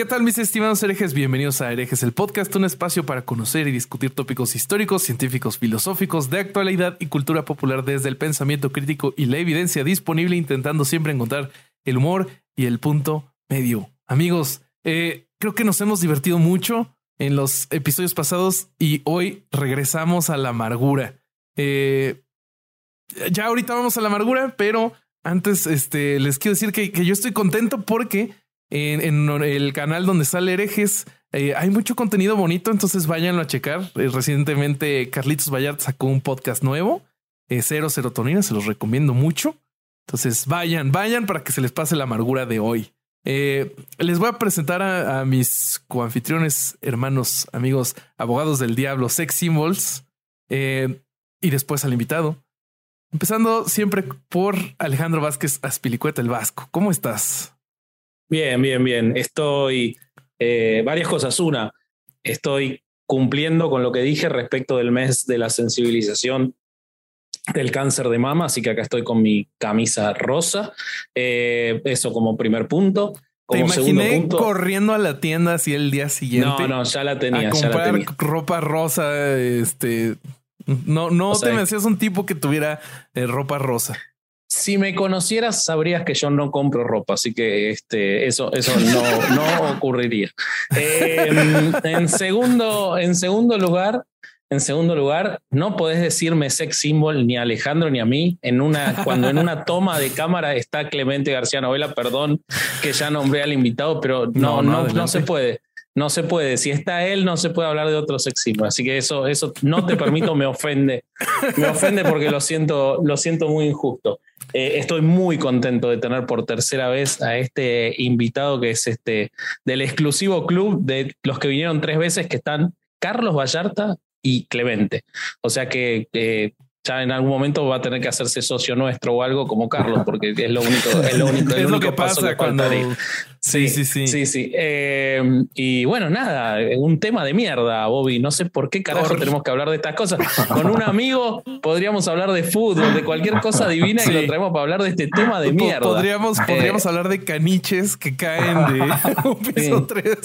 ¿Qué tal mis estimados herejes? Bienvenidos a Herejes el Podcast, un espacio para conocer y discutir tópicos históricos, científicos, filosóficos, de actualidad y cultura popular desde el pensamiento crítico y la evidencia disponible, intentando siempre encontrar el humor y el punto medio. Amigos, eh, creo que nos hemos divertido mucho en los episodios pasados y hoy regresamos a la amargura. Eh, ya ahorita vamos a la amargura, pero antes este, les quiero decir que, que yo estoy contento porque en, el canal donde sale herejes. Eh, hay mucho contenido bonito, entonces váyanlo a checar. Eh, recientemente Carlitos Ballard sacó un podcast nuevo, eh, Cero Serotonina, se los recomiendo mucho. Entonces vayan, vayan para que se les pase la amargura de hoy. les voy a presentar a, mis coanfitriones, hermanos, amigos, abogados del diablo, sex symbols, y después al invitado. Empezando siempre por Alejandro Vázquez Aspilicueta, el Vasco. ¿Cómo estás? Bien, bien, bien. Estoy eh, varias cosas. Una, estoy cumpliendo con lo que dije respecto del mes de la sensibilización del cáncer de mama, así que acá estoy con mi camisa rosa. Eh, eso como primer punto. Como Te imaginé corriendo a la tienda así el día siguiente. No, no, ya la tenía. A comprar ropa rosa, este. No, no te me hacías un tipo que tuviera eh, ropa rosa si me conocieras, sabrías que yo no compro ropa, así que este, eso, eso no, no ocurriría. Em, en, segundo, en segundo lugar, en segundo lugar, no podés decirme sex symbol ni a Alejandro ni a mí en una, cuando en una toma de cámara está Clemente García Novela, perdón que ya nombré al invitado, pero no, no, no, se puede. No se puede. Si está él, no se puede hablar de otro sex symbol. Así que eso, eso no te permito, me ofende. Me ofende porque lo siento, lo siento muy injusto. Eh, estoy muy contento de tener por tercera vez a este invitado que es este del exclusivo club de los que vinieron tres veces, que están Carlos Vallarta y Clemente. O sea que eh, ya en algún momento va a tener que hacerse socio nuestro o algo como Carlos, porque es lo único, es lo único, es lo que pasa cuando Sí, sí, sí. Sí, sí. Eh, y bueno, nada, un tema de mierda, Bobby. No sé por qué carajo tenemos que hablar de estas cosas. Con un amigo podríamos hablar de fútbol, de cualquier cosa divina y lo traemos para hablar de este tema de mierda. Podríamos, eh, podríamos hablar de caniches que caen de un piso 3.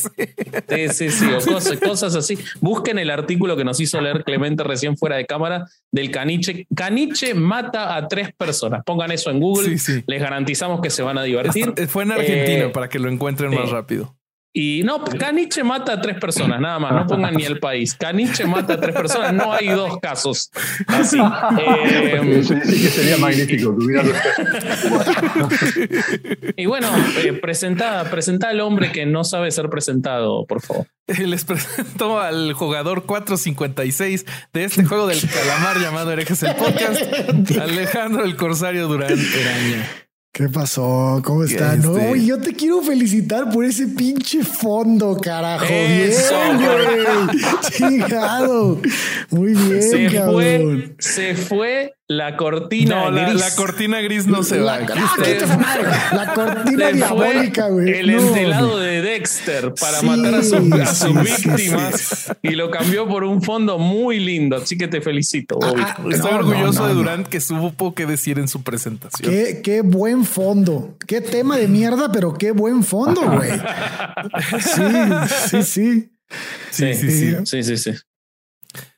Sí, sí, sí, o cosas, cosas así. Busquen el artículo que nos hizo leer Clemente recién fuera de cámara del caniche. Caniche mata a tres personas. Pongan eso en Google. Les garantizamos que se van a divertir. fue en Argentina eh, para que lo encuentren más rápido. Y no, Caniche mata a tres personas, nada más, no pongan ni el país. Caniche mata a tres personas, no hay dos casos. Así. Eh, sí que sería magnífico que hubiera Y bueno, eh, presenta, al hombre que no sabe ser presentado, por favor. Les presento al jugador 456 de este juego del calamar llamado Herejes el Podcast, Alejandro el Corsario Durán Eraña. ¿Qué pasó? ¿Cómo están? No, yo te quiero felicitar por ese pinche fondo, carajo. Eso, bien, güey. Chingado. Muy bien, se cabrón. Fue, se fue la cortina no, gris. La, cortina gris no se va. La cortina diabólica, güey. El no. de Dexter para matar a, sus víctimas y lo cambió por un fondo muy lindo. Así que te felicito, Bobby. Ah, ah, Estoy orgulloso de Durant que supo qué decir en su presentación. Qué, qué buen fondo. Qué tema de mierda, pero qué buen fondo, güey. sí, sí, sí. Sí, sí, sí. Sí, sí, sí.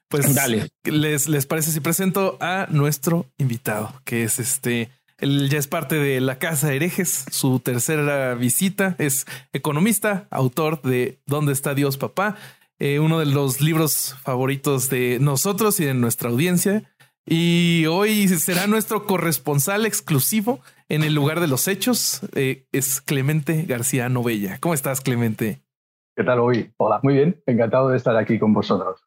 Pues dale. Les, les parece si presento a nuestro invitado, que es este. Él ya es parte de la Casa Herejes, su tercera visita. Es economista, autor de ¿Dónde está Dios, papá? Eh, uno de los libros favoritos de nosotros y de nuestra audiencia. Y hoy será nuestro corresponsal exclusivo en el lugar de los hechos. Eh, es Clemente García Novella. ¿Cómo estás, Clemente? ¿Qué tal hoy? Hola, muy bien. Encantado de estar aquí con vosotros.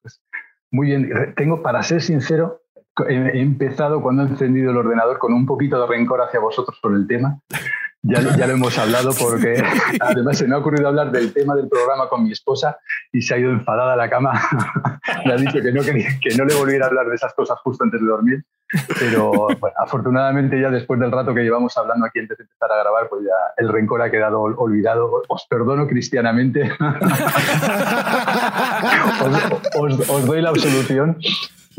Muy bien, tengo, para ser sincero, he empezado cuando he encendido el ordenador con un poquito de rencor hacia vosotros por el tema, ya, ya lo hemos hablado porque además se me ha ocurrido hablar del tema del programa con mi esposa y se ha ido enfadada a la cama. me ha dicho que no, que no le volviera a hablar de esas cosas justo antes de dormir. Pero bueno, afortunadamente ya después del rato que llevamos hablando aquí antes de empezar a grabar, pues ya el rencor ha quedado olvidado. Os perdono cristianamente. os, doy la absolución.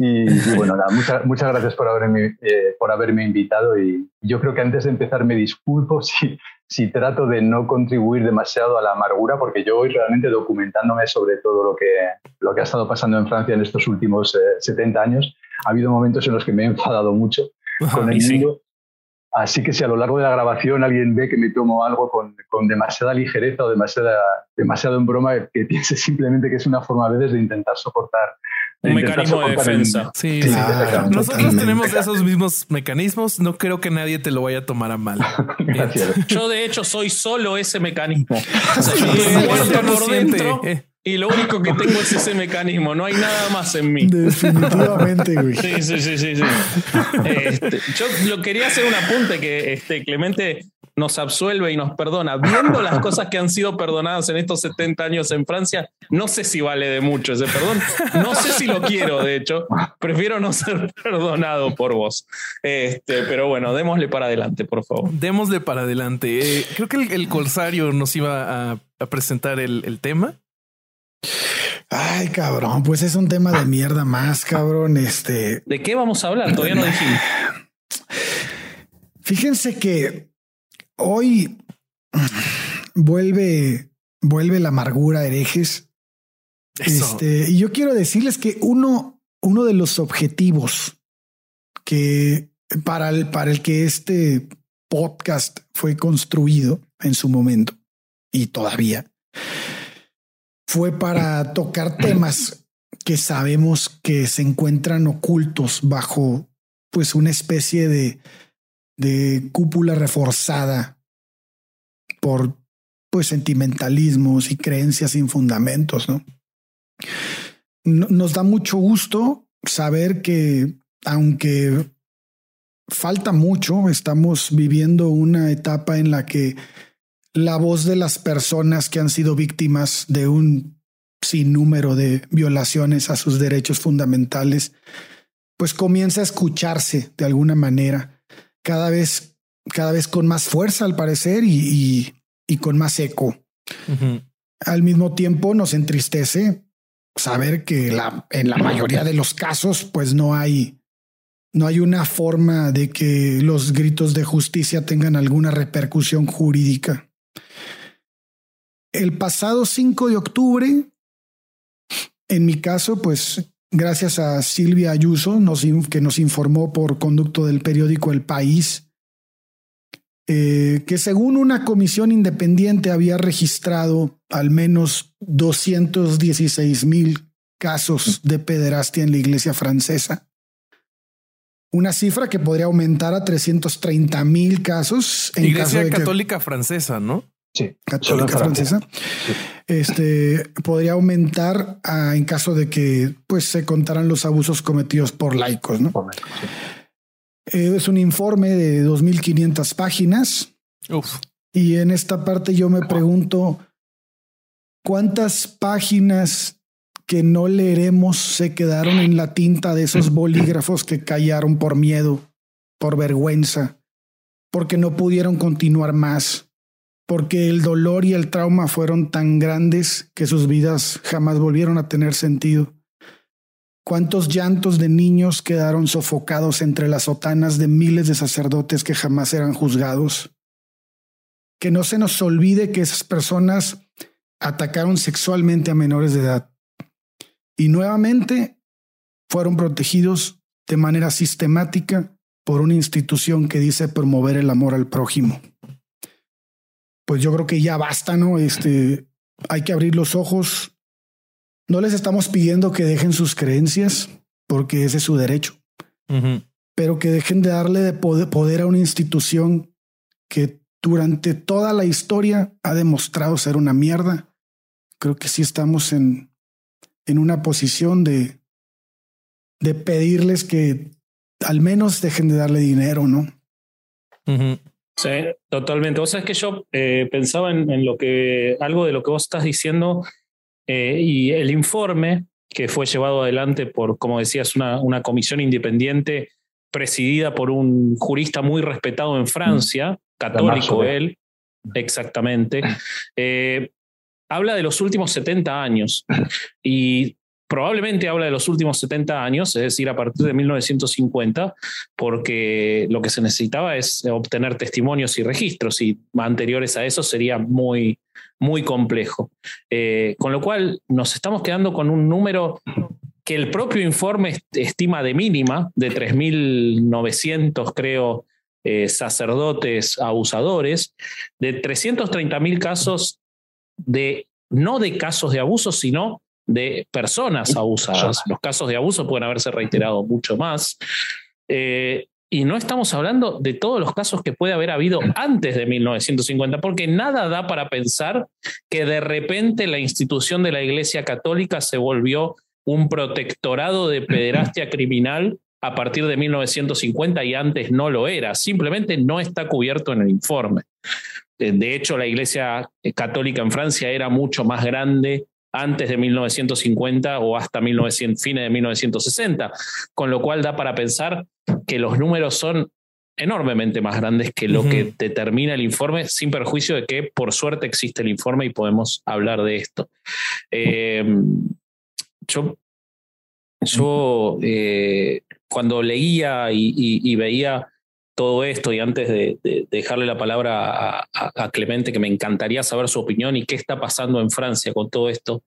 Y, bueno, nada, muchas, muchas gracias por haberme, eh, por haberme invitado y yo creo que antes de empezar me disculpo si, si trato de no contribuir demasiado a la amargura, porque yo voy realmente documentándome sobre todo lo que, lo que ha estado pasando en Francia en estos últimos 70 eh, años. Ha habido momentos en los que me he enfadado mucho con el mundo. Así que si a lo largo de la grabación alguien ve que me tomo algo con, con demasiada ligereza o demasiada, demasiado en broma, que piense simplemente que es una forma a veces de intentar soportar un mecanismo de defensa. Sí, Nosotros tenemos esos mismos mecanismos. No creo que nadie te lo vaya a tomar a mal. yo, de hecho, soy solo ese mecanismo. por dentro. Eh. Y lo único que tengo es ese mecanismo, no hay nada más en mí. Definitivamente, güey. Sí, sí, sí, sí. Este, yo lo quería hacer un apunte que este, Clemente nos absuelve y nos perdona. Viendo las cosas que han sido perdonadas en estos 70 años en Francia, no sé si vale de mucho ese perdón. No sé si lo quiero, de hecho. Prefiero no ser perdonado por vos. Este, pero bueno, démosle para adelante, por favor. Démosle para adelante. Eh, creo que el, Corsario nos iba a, presentar el, el tema. Ay, cabrón, pues es un tema de mierda más, cabrón. Este. ¿De qué vamos a hablar? Todavía no dijimos. Fíjense que hoy vuelve, vuelve la amargura herejes. Este, y yo quiero decirles que uno, uno de los objetivos que para el, para el que este podcast fue construido en su momento y todavía fue para tocar temas que sabemos que se encuentran ocultos bajo pues una especie de de cúpula reforzada por pues sentimentalismos y creencias sin fundamentos, ¿no? Nos da mucho gusto saber que aunque falta mucho, estamos viviendo una etapa en la que la voz de las personas que han sido víctimas de un sinnúmero de violaciones a sus derechos fundamentales, pues comienza a escucharse de alguna manera cada vez, cada vez con más fuerza al parecer y, y, con más eco. Al mismo tiempo nos entristece saber que la, en la mayoría de los casos pues no hay no hay una forma de que los gritos de justicia tengan alguna repercusión jurídica. El pasado 5 de octubre, en mi caso, pues gracias a Silvia Ayuso, que nos informó por conducto del periódico El País, eh, que según una comisión independiente había registrado al menos 216 mil casos de pederastia en la iglesia francesa. Una cifra que podría aumentar a 330 mil casos en Iglesia Católica Francesa, ¿no? Sí, católica francesa, este podría aumentar en caso de que pues se contaran los abusos cometidos por laicos, ¿no? Eh, es un informe de 2.500 páginas. Y en esta parte yo me pregunto cuántas páginas que no leeremos se quedaron en la tinta de esos bolígrafos que callaron por miedo, por vergüenza, porque no pudieron continuar más porque el dolor y el trauma fueron tan grandes que sus vidas jamás volvieron a tener sentido. ¿Cuántos llantos de niños quedaron sofocados entre las sotanas de miles de sacerdotes que jamás eran juzgados? Que no se nos olvide que esas personas atacaron sexualmente a menores de edad y nuevamente fueron protegidos de manera sistemática por una institución que dice promover el amor al prójimo pues yo creo que ya basta, ¿no? Este, hay que abrir los ojos. No les estamos pidiendo que dejen sus creencias, porque ese es su derecho, pero que dejen de darle de poder a una institución que durante toda la historia ha demostrado ser una mierda. Creo que sí estamos en, en una posición de, de pedirles que al menos dejen de darle dinero, ¿no? Sí, totalmente. Vos sabés que yo eh, pensaba en, lo que, algo de lo que vos estás diciendo eh, y el informe que fue llevado adelante por, como decías, una, una comisión independiente presidida por un jurista muy respetado en Francia, mm. católico él, exactamente. Eh, habla de los últimos 70 años y probablemente habla de los últimos 70 años, es decir, a partir de 1950, porque lo que se necesitaba es obtener testimonios y registros y anteriores a eso sería muy, muy complejo. Eh, con lo cual nos estamos quedando con un número que el propio informe estima de mínima, de 3.900, creo, eh, sacerdotes abusadores, de 330.000 casos de, no de casos de abuso, sino de personas abusadas. Los casos de abuso pueden haberse reiterado mucho más. Eh, y no estamos hablando de todos los casos que puede haber habido antes de 1950, porque nada da para pensar que de repente la institución de la Iglesia Católica se volvió un protectorado de pederastia criminal a partir de 1950 y antes no lo era. Simplemente no está cubierto en el informe. Eh, de hecho, la Iglesia Católica en Francia era mucho más grande antes de 1950 o hasta 1900, fines de 1960, con lo cual da para pensar que los números son enormemente más grandes que lo que determina el informe, sin perjuicio de que por suerte existe el informe y podemos hablar de esto. Eh, yo, yo eh, cuando leía y, veía todo esto y antes de, dejarle la palabra a, Clemente, que me encantaría saber su opinión y qué está pasando en Francia con todo esto,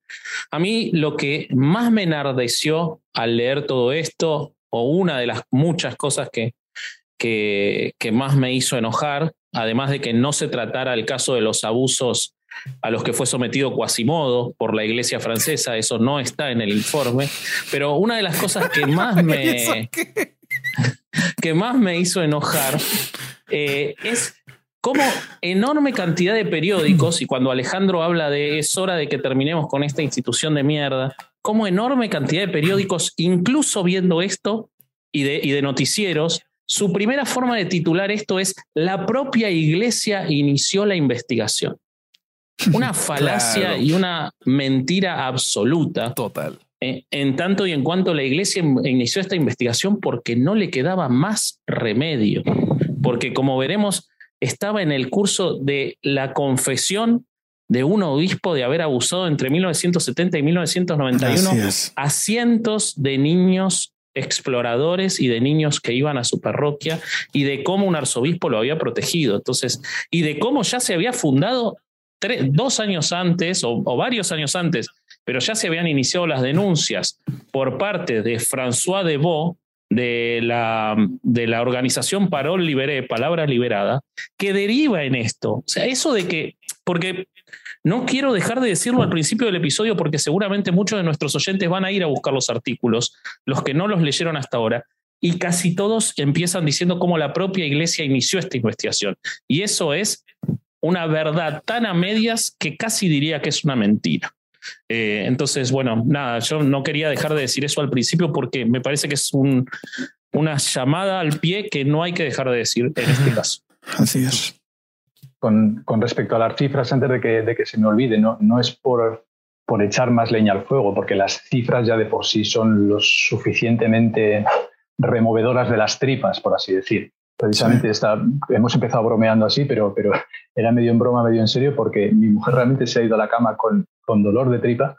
a mí lo que más me enardeció al leer todo esto, o una de las muchas cosas que, que, que más me hizo enojar, además de que no se tratara el caso de los abusos a los que fue sometido Quasimodo por la iglesia francesa, eso no está en el informe, pero una de las cosas que más me, que más me hizo enojar eh, es cómo enorme cantidad de periódicos, y cuando Alejandro habla de es hora de que terminemos con esta institución de mierda, cómo enorme cantidad de periódicos, incluso viendo esto y de, y de noticieros, su primera forma de titular esto es la propia iglesia inició la investigación. Una falacia y una mentira absoluta. Total. Eh, en tanto y en cuanto la iglesia inició esta investigación porque no le quedaba más remedio. Porque como veremos, estaba en el curso de la confesión de un obispo de haber abusado entre 1970 y 1991 a cientos de niños exploradores y de niños que iban a su parroquia y de cómo un arzobispo lo había protegido. Entonces, y de cómo ya se había fundado dos años antes o, varios años antes, pero ya se habían iniciado las denuncias por parte de François Debo, de la, de la organización Parol Liberé, Palabra Liberada, que deriva en esto. O sea, eso de que, porque no quiero dejar de decirlo al principio del episodio porque seguramente muchos de nuestros oyentes van a ir a buscar los artículos, los que no los leyeron hasta ahora, y casi todos empiezan diciendo cómo la propia iglesia inició esta investigación. Y eso es una verdad tan a medias que casi diría que es una mentira. Eh, entonces, bueno, nada, yo no quería dejar de decir eso al principio porque me parece que es un, una llamada al pie que no hay que dejar de decir en este caso. Así es. Con, con respecto a las cifras, antes de que, de que se me olvide, no, no es por, por echar más leña al fuego, porque las cifras ya de por sí son lo suficientemente removedoras de las tripas, por así decir. Precisamente hemos empezado bromeando así, pero, pero era medio en broma, medio en serio, porque mi mujer realmente se ha ido a la cama con, con dolor de tripa,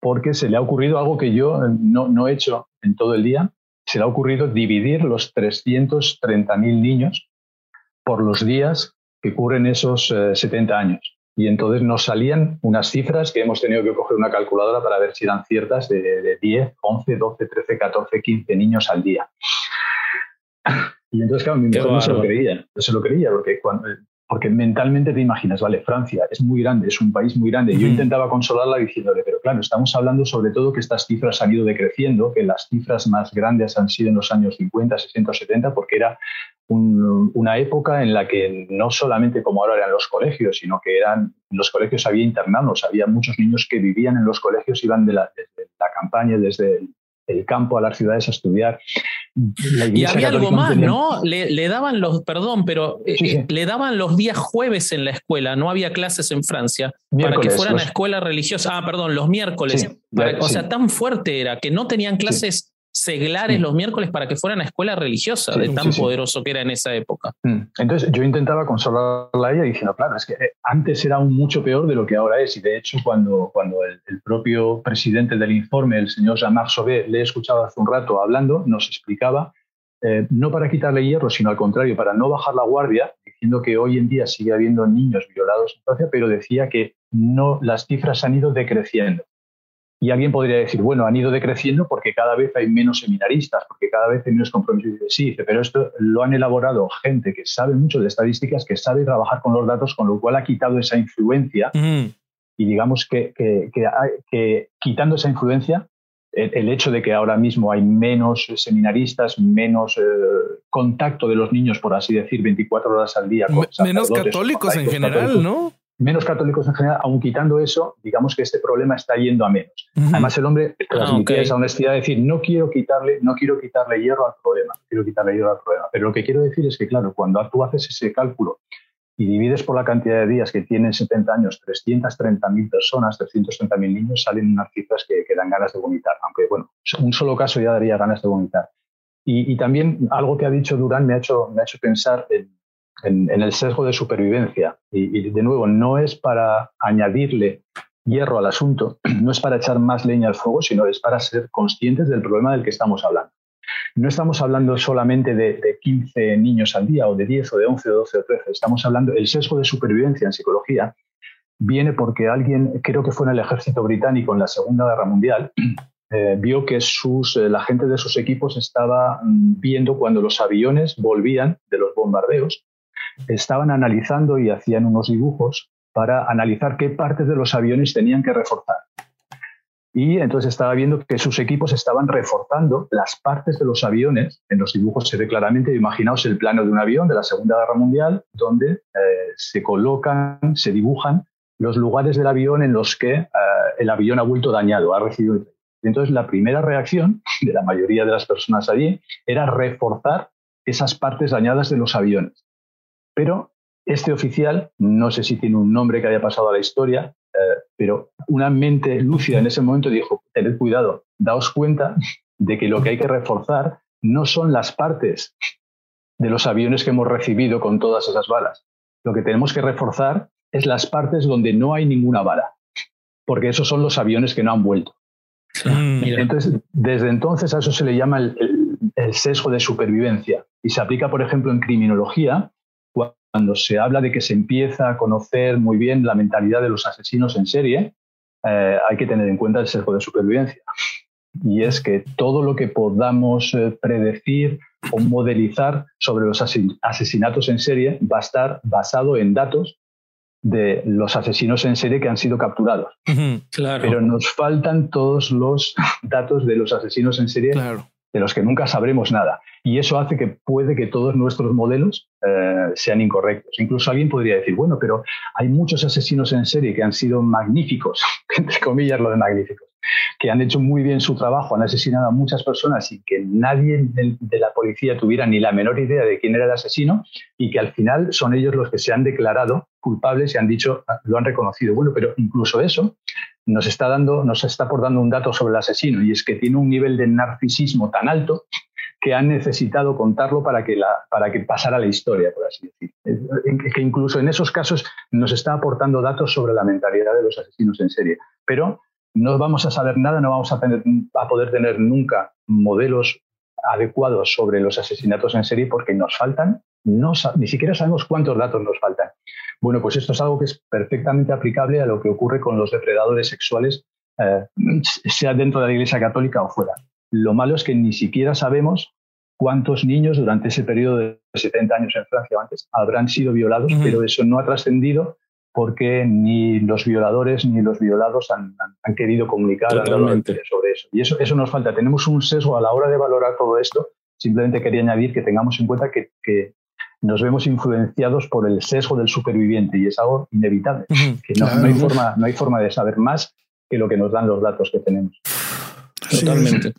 porque se le ha ocurrido algo que yo no, no he hecho en todo el día. Se le ha ocurrido dividir los 330.000 niños por los días que cubren esos 70 eh, años. Y entonces nos salían unas cifras que hemos tenido que coger una calculadora para ver si eran ciertas de, de 10, 11, 12, 13, 14, 15 niños al día. Y entonces, claro, mi mujer no se lo creía, no se lo creía, porque, cuando, porque mentalmente te imaginas, vale, Francia es muy grande, es un país muy grande. Yo intentaba consolarla diciéndole, pero claro, estamos hablando sobre todo que estas cifras han ido decreciendo, que las cifras más grandes han sido en los años 50, 60, 70, porque era una época en la que no solamente como ahora eran los colegios, sino que eran en los colegios había internados, había muchos niños que vivían en los colegios, iban de la, desde la campaña, desde el campo, a las ciudades a estudiar. y había algo más, ¿no? Le, daban los, perdón, pero eh, le daban los días jueves en la escuela, no había clases en Francia, para que fueran a escuela religiosa. Ah, perdón, los miércoles. o sea, tan fuerte era que no tenían clases seglares mm. los miércoles para que fueran a escuela religiosa, de tan poderoso que era en esa época. Mm. Entonces yo intentaba consolarla a ella diciendo, claro, es que eh, antes era aún mucho peor de lo que ahora es. Y de hecho, cuando, cuando el, propio presidente del informe, el señor Jean-Marc Sauvé, le he escuchado hace un rato hablando, nos explicaba, eh, no para quitarle hierro, sino al contrario, para no bajar la guardia, diciendo que hoy en día sigue habiendo niños violados en Francia, pero decía que no, las cifras han ido decreciendo. Y alguien podría decir, bueno, han ido decreciendo porque cada vez hay menos seminaristas, porque cada vez hay menos compromisos. Sí, pero esto lo han elaborado gente que sabe mucho de estadísticas, que sabe trabajar con los datos, con lo cual ha quitado esa influencia. Y digamos que, que, quitando esa influencia, el, hecho de que ahora mismo hay menos seminaristas, menos eh, contacto de los niños, por así decir, 24 horas al día. menos católicos en general, ¿no? Menos católicos en general, aun quitando eso, digamos que este problema está yendo a menos. Además, el hombre transmitía ah, esa honestidad de decir, no quiero quitarle, no quiero quitarle hierro al problema, quiero quitarle hierro al problema. Pero lo que quiero decir es que, claro, cuando tú haces ese cálculo y divides por la cantidad de días que tienen 70 años, 330.000 personas, 330.000 niños, salen unas cifras que, que, dan ganas de vomitar. Aunque, bueno, un solo caso ya daría ganas de vomitar. Y, y también algo que ha dicho Durán me ha hecho, me ha hecho pensar en, en, el sesgo de supervivencia. Y, de nuevo, no es para añadirle hierro al asunto, no es para echar más leña al fuego, sino es para ser conscientes del problema del que estamos hablando. No estamos hablando solamente de, 15 niños al día o de 10 o de 11 o 12 o 13, estamos hablando, el sesgo de supervivencia en psicología viene porque alguien, creo que fue en el ejército británico en la Segunda Guerra Mundial, eh, vio que sus, eh, la gente de sus equipos estaba mm, viendo cuando los aviones volvían de los bombardeos estaban analizando y hacían unos dibujos para analizar qué partes de los aviones tenían que reforzar. Y entonces estaba viendo que sus equipos estaban reforzando las partes de los aviones. En los dibujos se ve claramente, imaginaos el plano de un avión de la Segunda Guerra Mundial, donde eh, se colocan, se dibujan los lugares del avión en los que eh, el avión ha vuelto dañado, ha recibido. Entonces la primera reacción de la mayoría de las personas allí era reforzar esas partes dañadas de los aviones. Pero este oficial, no sé si tiene un nombre que haya pasado a la historia, eh, pero una mente lúcida en ese momento dijo, tened cuidado, daos cuenta de que lo que hay que reforzar no son las partes de los aviones que hemos recibido con todas esas balas. Lo que tenemos que reforzar es las partes donde no hay ninguna bala, porque esos son los aviones que no han vuelto. Mm. Entonces, desde entonces a eso se le llama el sesgo de supervivencia y se aplica, por ejemplo, en criminología cuando se habla de que se empieza a conocer muy bien la mentalidad de los asesinos en serie, eh, hay que tener en cuenta el sesgo de supervivencia. Y es que todo lo que podamos eh, predecir o modelizar sobre los asesinatos en serie va a estar basado en datos de los asesinos en serie que han sido capturados. claro. Pero nos faltan todos los datos de los asesinos en serie de los que nunca sabremos nada. Y eso hace que puede que todos nuestros modelos eh, sean incorrectos. Incluso alguien podría decir, bueno, pero hay muchos asesinos en serie que han sido magníficos, entre comillas lo de magníficos, que han hecho muy bien su trabajo, han asesinado a muchas personas y que nadie de, la policía tuviera ni la menor idea de quién era el asesino y que al final son ellos los que se han declarado culpables y han dicho, lo han reconocido. Bueno, pero incluso eso nos está dando, nos está aportando un dato sobre el asesino y es que tiene un nivel de narcisismo tan alto que han necesitado contarlo para que, la, para que pasara la historia, por así decir. Que incluso en esos casos nos está aportando datos sobre la mentalidad de los asesinos en serie. Pero no vamos a saber nada, no vamos a, tener, a poder tener nunca modelos adecuados sobre los asesinatos en serie porque nos faltan, no, ni siquiera sabemos cuántos datos nos faltan. Bueno, pues esto es algo que es perfectamente aplicable a lo que ocurre con los depredadores sexuales, eh, sea dentro de la Iglesia Católica o fuera. Lo malo es que ni siquiera sabemos cuántos niños durante ese periodo de 70 años en Francia o antes habrán sido violados, pero eso no ha trascendido porque ni los violadores ni los violados han, querido comunicar sobre eso. Y eso, eso nos falta. Tenemos un sesgo a la hora de valorar todo esto. Simplemente quería añadir que tengamos en cuenta que, que nos vemos influenciados por el sesgo del superviviente y es algo inevitable. que no, hay forma, no hay forma de saber más que lo que nos dan los datos que tenemos. Totalmente.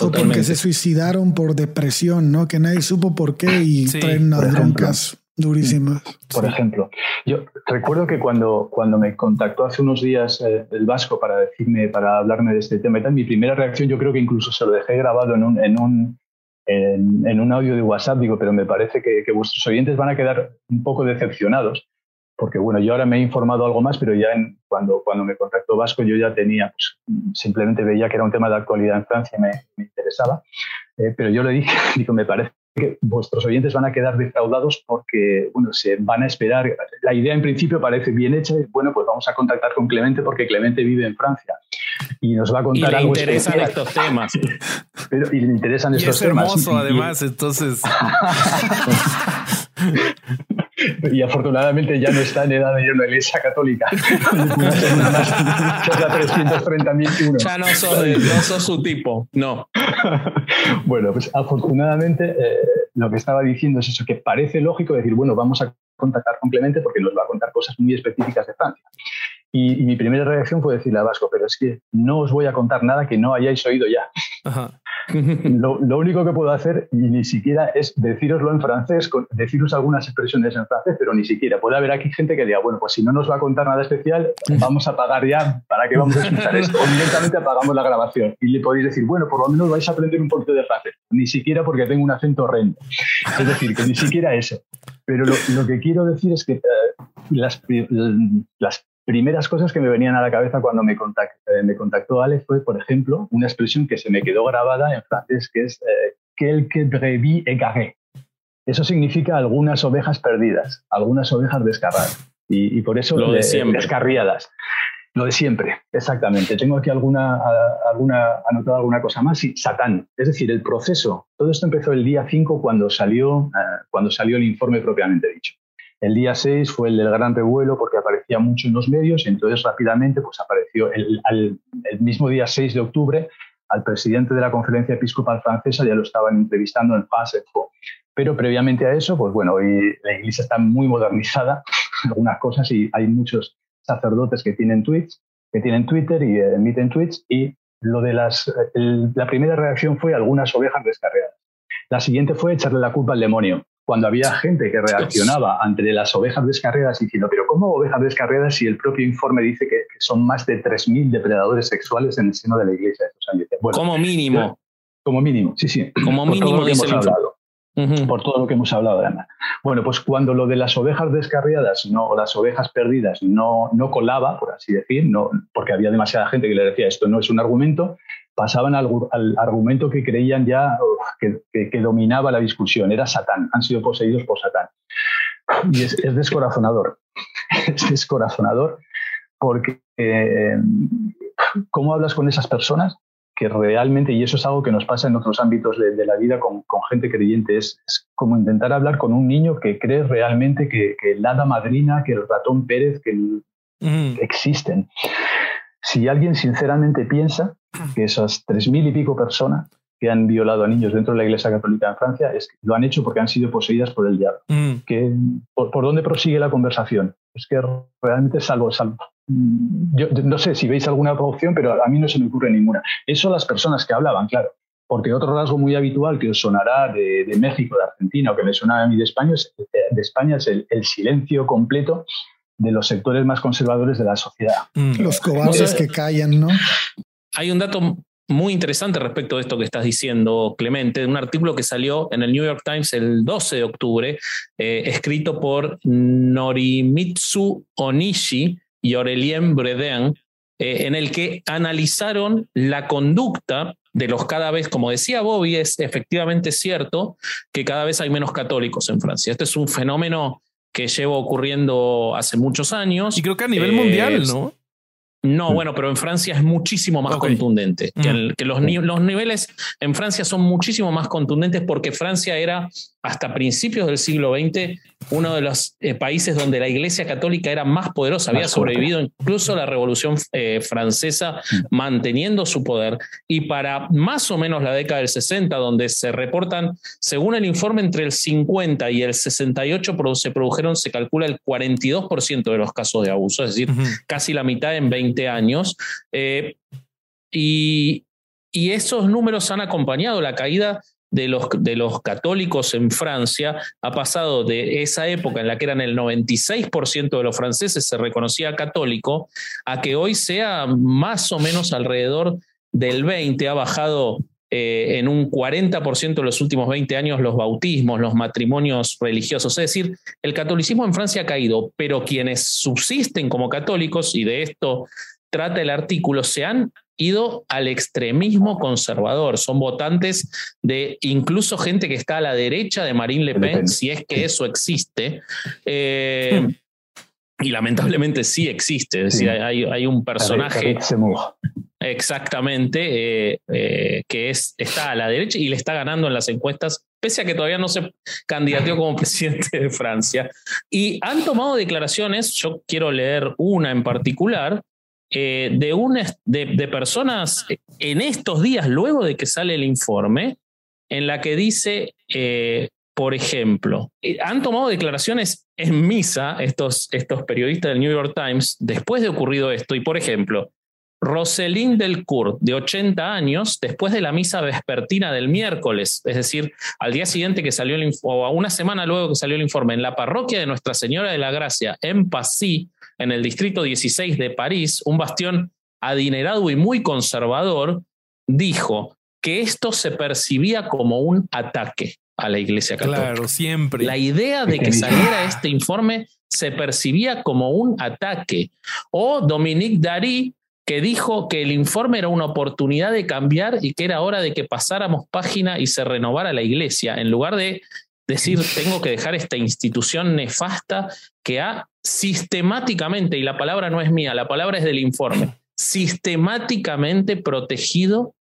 O porque se suicidaron por depresión, ¿no? Que nadie supo por qué y traen unas broncas durísimas. Por ejemplo, yo recuerdo que cuando, cuando me contactó hace unos días eh, el Vasco para decirme, para hablarme de este tema y tal, mi primera reacción yo creo que incluso se lo dejé grabado en un, en un, en, un audio de WhatsApp, digo, pero me parece que, que vuestros oyentes van a quedar un poco decepcionados porque bueno, yo ahora me he informado algo más, pero ya en, cuando, cuando me contactó Vasco yo ya tenía, pues, simplemente veía que era un tema de actualidad en Francia y me, me interesaba, eh, pero yo le dije, digo, me parece que vuestros oyentes van a quedar defraudados porque, bueno, se van a esperar. La idea en principio parece bien hecha y, bueno, pues vamos a contactar con Clemente porque Clemente vive en Francia y nos va a contar y le algo interesan estos temas. Pero, y le interesan y estos es temas. hermoso, además, entonces. y afortunadamente ya no está en edad de ir a la iglesia católica. ya no sos, no sos su tipo, no. bueno, pues afortunadamente eh, lo que estaba diciendo es eso, que parece lógico decir, bueno, vamos a contactar con Clemente porque nos va a contar cosas muy específicas de Francia. Y, mi primera reacción fue decirle a Vasco, pero es que no os voy a contar nada que no hayáis oído ya. Lo, único que puedo hacer, y ni siquiera es deciroslo en francés, deciros algunas expresiones en francés, pero ni siquiera. Puede haber aquí gente que diga, bueno, pues si no nos va a contar nada especial, vamos a pagar ya, ¿para qué vamos a escuchar esto? O directamente apagamos la grabación. Y le podéis decir, bueno, por lo menos vais a aprender un poquito de francés. Ni siquiera porque tengo un acento horrendo. Es decir, que ni siquiera eso. Pero lo, lo que quiero decir es que eh, las primeras cosas que me venían a la cabeza cuando me contactó, eh, me contactó Ale fue, por ejemplo, una expresión que se me quedó grabada en francés, que es eh, quelques brebis égarées. Eso significa algunas ovejas perdidas, algunas ovejas descarradas. Y, por eso Lo de siempre. descarriadas. Lo de siempre, exactamente. Tengo aquí alguna, alguna, anotado alguna cosa más. Sí, Satán. Es decir, el proceso. Todo esto empezó el día 5 cuando salió, eh, cuando salió el informe propiamente dicho. El día 6 fue el del gran revuelo porque aparecía mucho en los medios y entonces rápidamente pues apareció el, el mismo día 6 de octubre al presidente de la conferencia episcopal francesa ya lo estaban entrevistando en France Pero previamente a eso, pues bueno, hoy la iglesia está muy modernizada, algunas cosas, y hay muchos sacerdotes que tienen tweets, que tienen Twitter y emiten tweets, y lo de las, la primera reacción fue algunas ovejas descarriadas. La siguiente fue echarle la culpa al demonio cuando había gente que reaccionaba ante las ovejas descarriadas diciendo, pero ¿cómo ovejas descarriadas si el propio informe dice que, son más de 3.000 depredadores sexuales en el seno de la iglesia? como mínimo. Como mínimo, sí, sí. Como mínimo, que hemos hablado. Por todo lo que hemos hablado, además. Bueno, pues cuando lo de las ovejas descarriadas no, o las ovejas perdidas no, no colaba, por así decir, no, porque había demasiada gente que le decía esto no es un argumento, pasaban al, argumento que creían ya que, dominaba la discusión, era Satán, han sido poseídos por Satán. Y es, descorazonador, es descorazonador porque eh, ¿cómo hablas con esas personas que realmente, y eso es algo que nos pasa en otros ámbitos de, la vida con, gente creyente, es, como intentar hablar con un niño que cree realmente que, que el hada madrina, que el ratón Pérez, que existen. Si alguien sinceramente piensa que esas tres mil y pico personas que han violado a niños dentro de la Iglesia Católica en Francia es lo han hecho porque han sido poseídas por el diablo. Mm. Que, ¿por, dónde prosigue la conversación? Es que realmente salvo, salvo. Yo, no sé si veis alguna opción, pero a mí no se me ocurre ninguna. Eso las personas que hablaban, claro. Porque otro rasgo muy habitual que os sonará de, México, de Argentina o que me suena a mí de España es, de España es el, el silencio completo de los sectores más conservadores de la sociedad. Mm. Los cobardes que callan, ¿no? Hay un dato muy interesante respecto de esto que estás diciendo, Clemente, de un artículo que salió en el New York Times el 12 de octubre, eh, escrito por Norimitsu Onishi y Aurelien Bredin, eh, en el que analizaron la conducta de los cada vez, como decía Bobby, es efectivamente cierto que cada vez hay menos católicos en Francia. Este es un fenómeno que lleva ocurriendo hace muchos años. Y creo que a nivel mundial, ¿no? No, bueno, pero en Francia es muchísimo más contundente. Que, que los, los, niveles en Francia son muchísimo más contundentes porque Francia era hasta principios del siglo XX uno de los eh, países donde la Iglesia Católica era más poderosa, había sobrevivido incluso la Revolución eh, Francesa manteniendo su poder. Y para más o menos la década del 60, donde se reportan, según el informe, entre el 50 y el 68 se produjeron, se calcula el 42% de los casos de abuso, es decir, casi la mitad en 20 años. Eh, y, y esos números han acompañado la caída de los, de los católicos en Francia ha pasado de esa época en la que eran el 96% de los franceses se reconocía católico a que hoy sea más o menos alrededor del 20%, ha bajado eh, en un 40% en los últimos 20 años los bautismos, los matrimonios religiosos. Es decir, el catolicismo en Francia ha caído, pero quienes subsisten como católicos, y de esto trata el artículo, se han ido al extremismo conservador. Son votantes de incluso gente que está a la derecha de Marine Le Pen, si es que eso existe. Eh, y lamentablemente sí existe. Es decir, hay, un personaje. Exactamente, eh, eh, que es, está a la derecha y le está ganando en las encuestas, pese a que todavía no se candidateó como presidente de Francia. Y han tomado declaraciones, yo quiero leer una en particular, eh, de, de, personas en estos días, luego de que sale el informe, en la que dice, por ejemplo, han tomado declaraciones en misa estos, estos periodistas del New York Times después de ocurrido esto, y por ejemplo, Roselín Delcourt, de 80 años, después de la misa vespertina del miércoles, es decir, al día siguiente que salió el o a una semana luego que salió el informe, en la parroquia de Nuestra Señora de la Gracia, en Passy, en el distrito 16 de París, un bastión adinerado y muy conservador, dijo que esto se percibía como un ataque a la Iglesia Católica. Claro, siempre. La idea de que saliera este informe se percibía como un ataque. O Dominique Dary, que dijo que el informe era una oportunidad de cambiar y que era hora de que pasáramos página y se renovara la Iglesia, en lugar de decir, tengo que dejar esta institución nefasta que ha sistemáticamente, y la palabra no es mía, la palabra es del informe, sistemáticamente protegido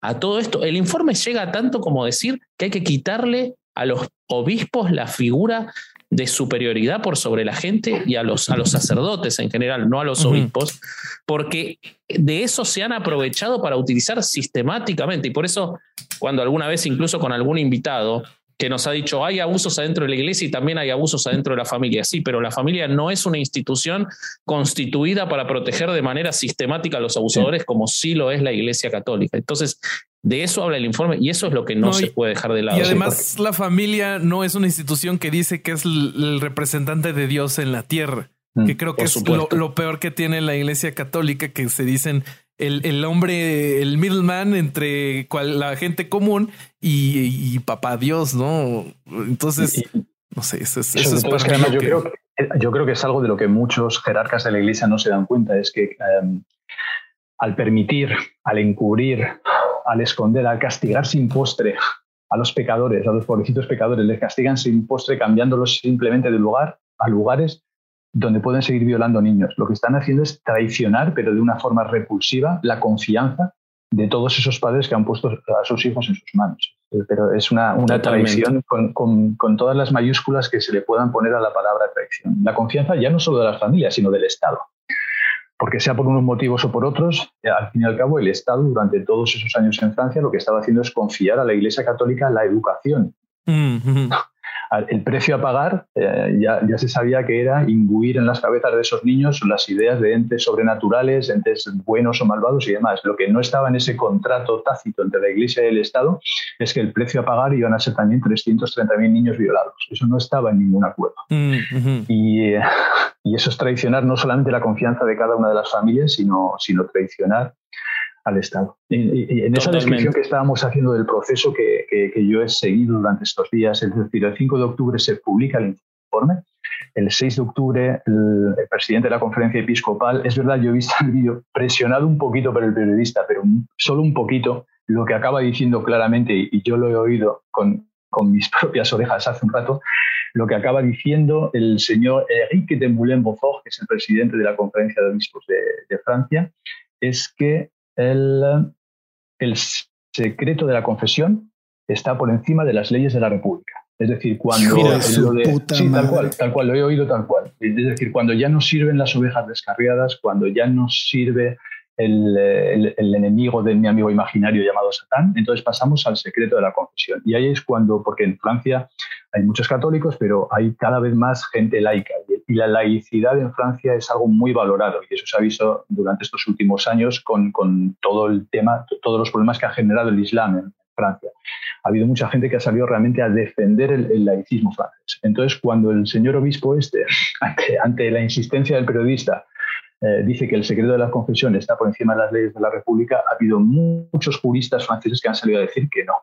a todo esto. El informe llega tanto como decir que hay que quitarle a los obispos la figura de superioridad por sobre la gente y a los, a los sacerdotes en general, no a los obispos, porque de eso se han aprovechado para utilizar sistemáticamente. Y por eso, cuando alguna vez, incluso con algún invitado, que nos ha dicho hay abusos adentro de la iglesia y también hay abusos adentro de la familia. Sí, pero la familia no es una institución constituida para proteger de manera sistemática a los abusadores como sí lo es la iglesia católica. Entonces, de eso habla el informe y eso es lo que no, se puede dejar de lado. Y además la familia no es una institución que dice que es el representante de Dios en la tierra, mm, que creo que es lo, lo, peor que tiene la iglesia católica, que se dicen el, hombre, el middleman entre la gente común y, papá Dios, ¿no? Entonces, no sé, eso es, eso yo, creo que, yo creo que es algo de lo que muchos jerarcas de la iglesia no se dan cuenta, es que em, al permitir, al encubrir, al esconder, al castigar sin postre a los pecadores, a los pobrecitos pecadores, les castigan sin postre cambiándolos simplemente de lugar a lugares donde pueden seguir violando niños. Lo que están haciendo es traicionar, pero de una forma repulsiva, la confianza de todos esos padres que han puesto a sus hijos en sus manos. Pero es una, traición con, todas las mayúsculas que se le puedan poner a la palabra traición. La confianza ya no solo de las familias, sino del Estado. Porque sea por unos motivos o por otros, al fin y al cabo el Estado durante todos esos años en Francia lo que estaba haciendo es confiar a la Iglesia Católica la educación. Mm, el precio a pagar eh, ya, se sabía que era imbuir en las cabezas de esos niños las ideas de entes sobrenaturales, entes buenos o malvados y demás. Lo que no estaba en ese contrato tácito entre la Iglesia y el Estado es que el precio a pagar iban a ser también 330.000 niños violados. Eso no estaba en ningún acuerdo. Mm, y, eh, y, eso es traicionar no solamente la confianza de cada una de las familias, sino, sino traicionar al Estado. Y, en esa descripción que estábamos haciendo del proceso que, que, yo he seguido durante estos días, es decir, el 5 de octubre se publica el informe, el 6 de octubre el, presidente de la conferencia episcopal, es verdad, yo he visto el vídeo presionado un poquito por el periodista, pero solo un poquito, lo que acaba diciendo claramente, y yo lo he oído con, con mis propias orejas hace un rato, lo que acaba diciendo el señor Enrique de Moulin-Beaufort, que es el presidente de la Conferencia de Obispos de, de Francia, es que el, el secreto de la confesión está por encima de las leyes de la República. Es decir, cuando tal cual, tal cual, lo he oído tal cual. Es decir, cuando ya no sirven las ovejas descarriadas, cuando ya no sirve el, el, enemigo de mi amigo imaginario llamado Satán, entonces pasamos al secreto de la confesión. Y ahí es cuando, porque en Francia hay muchos católicos, pero hay cada vez más gente laica. Y y la laicidad en Francia es algo muy valorado y eso se ha visto durante estos últimos años con, todo el tema, todos los problemas que ha generado el Islam en Francia. Ha habido mucha gente que ha salido realmente a defender el, laicismo francés. Entonces, cuando el señor obispo este, ante, la insistencia del periodista, eh, dice que el secreto de la confesión está por encima de las leyes de la República, ha habido muchos juristas franceses que han salido a decir que no,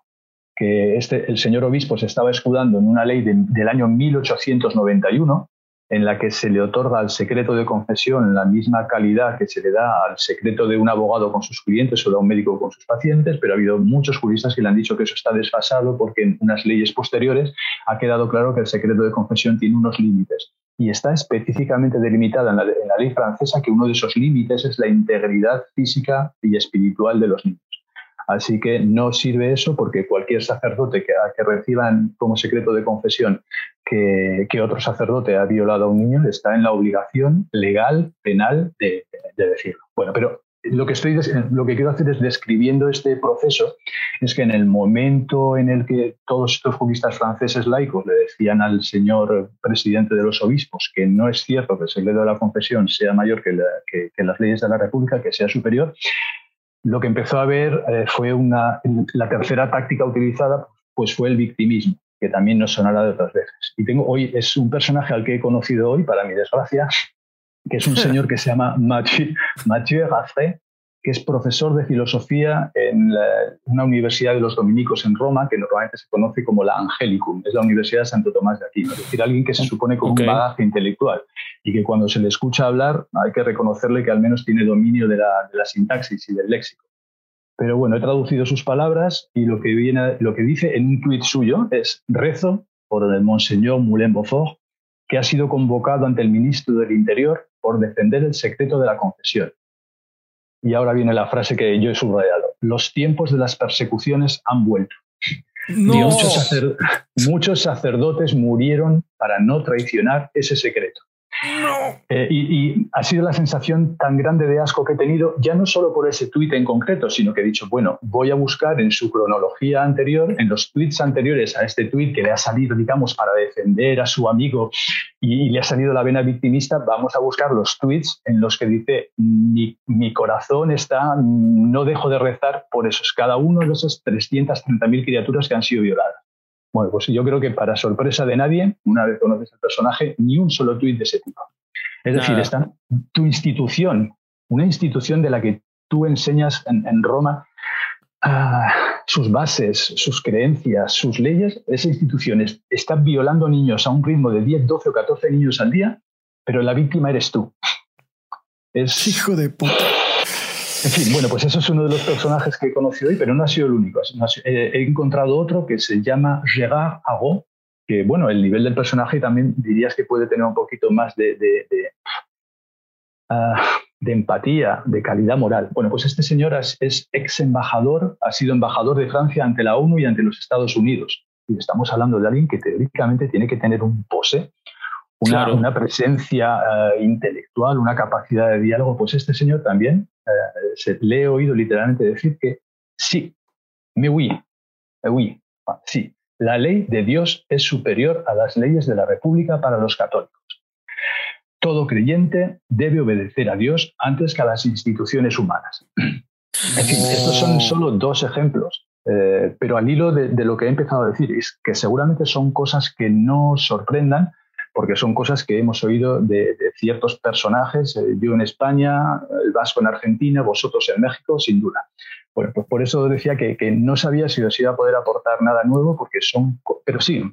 que este, el señor obispo se estaba escudando en una ley del año 1891 en la que se le otorga al secreto de confesión la misma calidad que se le da al secreto de un abogado con sus clientes o de un médico con sus pacientes, pero ha habido muchos juristas que le han dicho que eso está desfasado porque en unas leyes posteriores ha quedado claro que el secreto de confesión tiene unos límites. Y está específicamente delimitada en la, ley francesa que uno de esos límites es la integridad física y espiritual de los niños. Así que no sirve eso porque cualquier sacerdote que, que reciban como secreto de confesión que, otro sacerdote ha violado a un niño está en la obligación legal, penal, de, decirlo. Bueno, pero lo que, estoy, lo que quiero hacer es describiendo este proceso, es que en el momento en el que todos estos juristas franceses laicos le decían al señor presidente de los obispos que no es cierto que el secreto de la confesión sea mayor que, que las leyes de la República, que sea superior, lo que empezó a ver eh, fue una, la tercera táctica utilizada pues fue el victimismo, que también nos sonará de otras veces. Y tengo hoy, es un personaje al que he conocido hoy, para mi desgracia, que es un señor que se llama Mathieu, Mathieu Raffray, que es profesor de filosofía en una universidad de los dominicos en Roma, que normalmente se conoce como la Angelicum, es la Universidad de Santo Tomás de Aquino, es decir, alguien que se supone con un bagaje intelectual y que cuando se le escucha hablar hay que reconocerle que al menos tiene dominio de la, de la sintaxis y del léxico. Pero bueno, he traducido sus palabras y lo que, viene, lo que dice en un tuit suyo es rezo por el Monseñor Moulin Beaufort, que ha sido convocado ante el ministro del Interior por defender el secreto de la confesión. Y ahora viene la frase que yo he subrayado. Los tiempos de las persecuciones han vuelto. muchos sacerdotes murieron para no traicionar ese secreto. Eh, y, ha sido la sensación tan grande de asco que he tenido, ya no solo por ese tuit en concreto, sino que he dicho, bueno, voy a buscar en su cronología anterior, en los tweets anteriores a este tuit que le ha salido, digamos, para defender a su amigo y, le ha salido la vena victimista, vamos a buscar los tweets en los que dice, mi, mi corazón está, no dejo de rezar por esos, cada uno de esos 330.000 criaturas que han sido violadas. Bueno, pues yo creo que para sorpresa de nadie, una vez conoces al personaje, ni un solo tuit de ese tipo. Es decir, está tu institución, una institución de la que tú enseñas en, Roma ah, sus bases, sus creencias, sus leyes, esa institución está violando niños a un ritmo de 10, 12 o 14 niños al día, pero la víctima eres tú. Es... Hijo de puta. En fin, bueno, pues eso es uno de los personajes que he conocido hoy, pero no ha sido el único. He encontrado otro que se llama Gérard Agot, que, bueno, el nivel del personaje también dirías que puede tener un poquito más de, de, ah, empatía, de calidad moral. Bueno, pues este señor es, ex embajador, ha sido embajador de Francia ante la ONU y ante los Estados Unidos. Y estamos hablando de alguien que teóricamente tiene que tener un pose, una, una presencia ah, intelectual, una capacidad de diálogo. Pues este señor también eh, le he oído literalmente decir que sí, me oui, me oui, ah, sí, la ley de Dios es superior a las leyes de la República para los católicos. Todo creyente debe obedecer a Dios antes que a las instituciones humanas. En fin, estos son solo dos ejemplos, eh, pero al hilo de, lo que he empezado a decir es que seguramente son cosas que no sorprendan, porque son cosas que hemos oído de, ciertos personajes, eh, yo en España, el Vasco en Argentina, vosotros en México, sin duda. Bueno, pues por eso decía que, no sabía si os iba a poder aportar nada nuevo, porque son. Pero sí,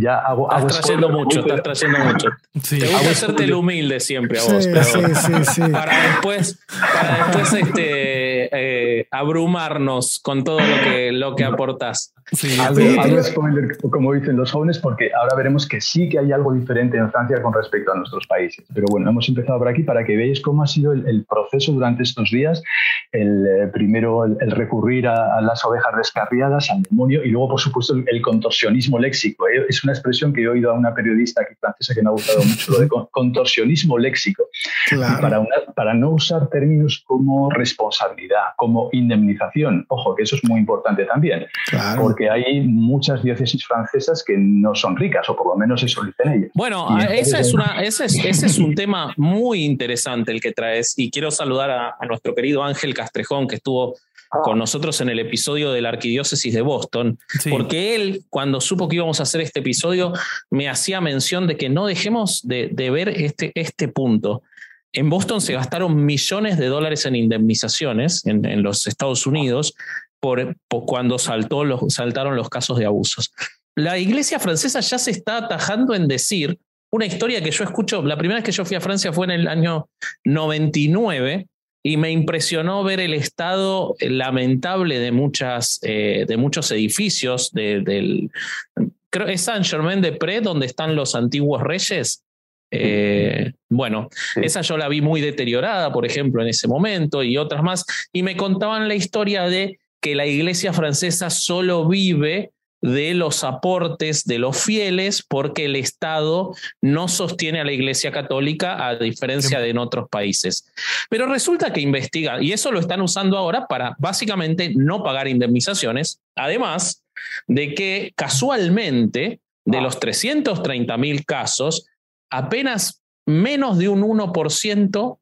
ya, hago. Estás trayendo mucho, estás trayendo mucho. Te gusta hacerte el humilde siempre a vos, pero para después, para después este, eh, abrumarnos con todo lo que, lo que aportas. Sí, algo, spoiler, como dicen los jóvenes, porque ahora veremos que sí que hay algo diferente en Francia con respecto a nuestros países. Pero bueno, hemos empezado por aquí para que veáis cómo ha sido el, proceso durante estos días. El eh, primero, el, recurrir a, las ovejas descarriadas, al demonio, y luego, por supuesto, el, contorsionismo léxico. ¿eh? Es una expresión que he oído a una periodista aquí francesa que me ha gustado mucho, lo de contorsionismo léxico. Para, para no usar términos como responsabilidad comunidad como indemnización. Ojo, que eso es muy importante también, porque hay muchas diócesis francesas que no son ricas, o por lo menos eso dicen ellas. Bueno, ese, es una, ese, es, un tema muy interesante el que traes, y quiero saludar a, nuestro querido Ángel Castrejón, que estuvo ah. con nosotros en el episodio de la Arquidiócesis de Boston, porque él, cuando supo que íbamos a hacer este episodio, me hacía mención de que no dejemos de, de ver este, este punto. En Boston se gastaron millones de dólares en indemnizaciones en, los Estados Unidos por, cuando saltó los, saltaron los casos de abusos. La iglesia francesa ya se está atajando en decir una historia que yo escucho, la primera vez que yo fui a Francia fue en el año 99 y me impresionó ver el estado lamentable de, muchas, eh, de muchos edificios del... Creo es Saint-Germain-de-Pré, donde están los antiguos reyes, eh, bueno, esa yo la vi muy deteriorada, por ejemplo, en ese momento y otras más, y me contaban la historia de que la iglesia francesa solo vive de los aportes de los fieles porque el Estado no sostiene a la Iglesia Católica a diferencia de en otros países. Pero resulta que investigan, y eso lo están usando ahora para básicamente no pagar indemnizaciones, además de que casualmente de los 330 mil casos, apenas menos de un 1%,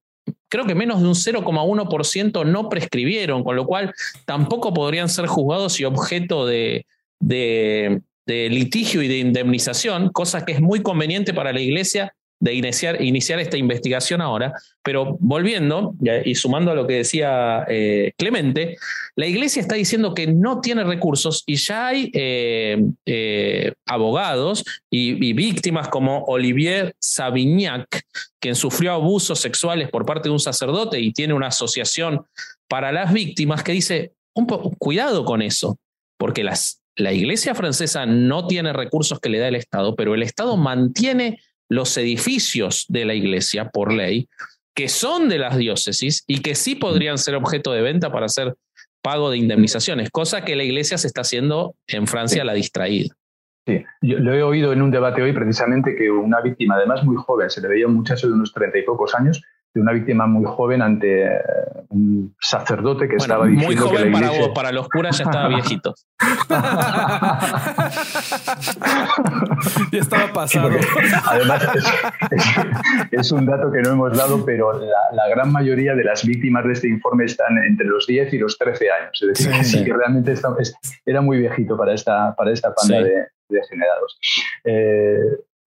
creo que menos de un 0,1% no prescribieron, con lo cual tampoco podrían ser juzgados y objeto de, de, de litigio y de indemnización, cosa que es muy conveniente para la Iglesia de iniciar, iniciar esta investigación ahora, pero volviendo y sumando a lo que decía eh, Clemente, la iglesia está diciendo que no tiene recursos y ya hay eh, eh, abogados y, víctimas como Olivier Savignac, quien sufrió abusos sexuales por parte de un sacerdote y tiene una asociación para las víctimas que dice, un cuidado con eso, porque las, la iglesia francesa no tiene recursos que le da el Estado, pero el Estado mantiene los edificios de la iglesia por ley, que son de las diócesis y que sí podrían ser objeto de venta para hacer pago de indemnizaciones, cosa que la iglesia se está haciendo en Francia la distraída. Sí, yo lo he oído en un debate hoy precisamente que una víctima, además muy joven, se le veía un muchacho de unos treinta y pocos años, de una víctima muy joven ante eh, un sacerdote que estaba diciendo muy joven que para vos, para los curas ya estaba viejito. ya estaba pasado. además es, un dato que no hemos dado, pero la, gran mayoría de las víctimas de este informe están entre los 10 y los 13 años. Es decir, que realmente era muy viejito para esta, para esta panda de, degenerados. Eh,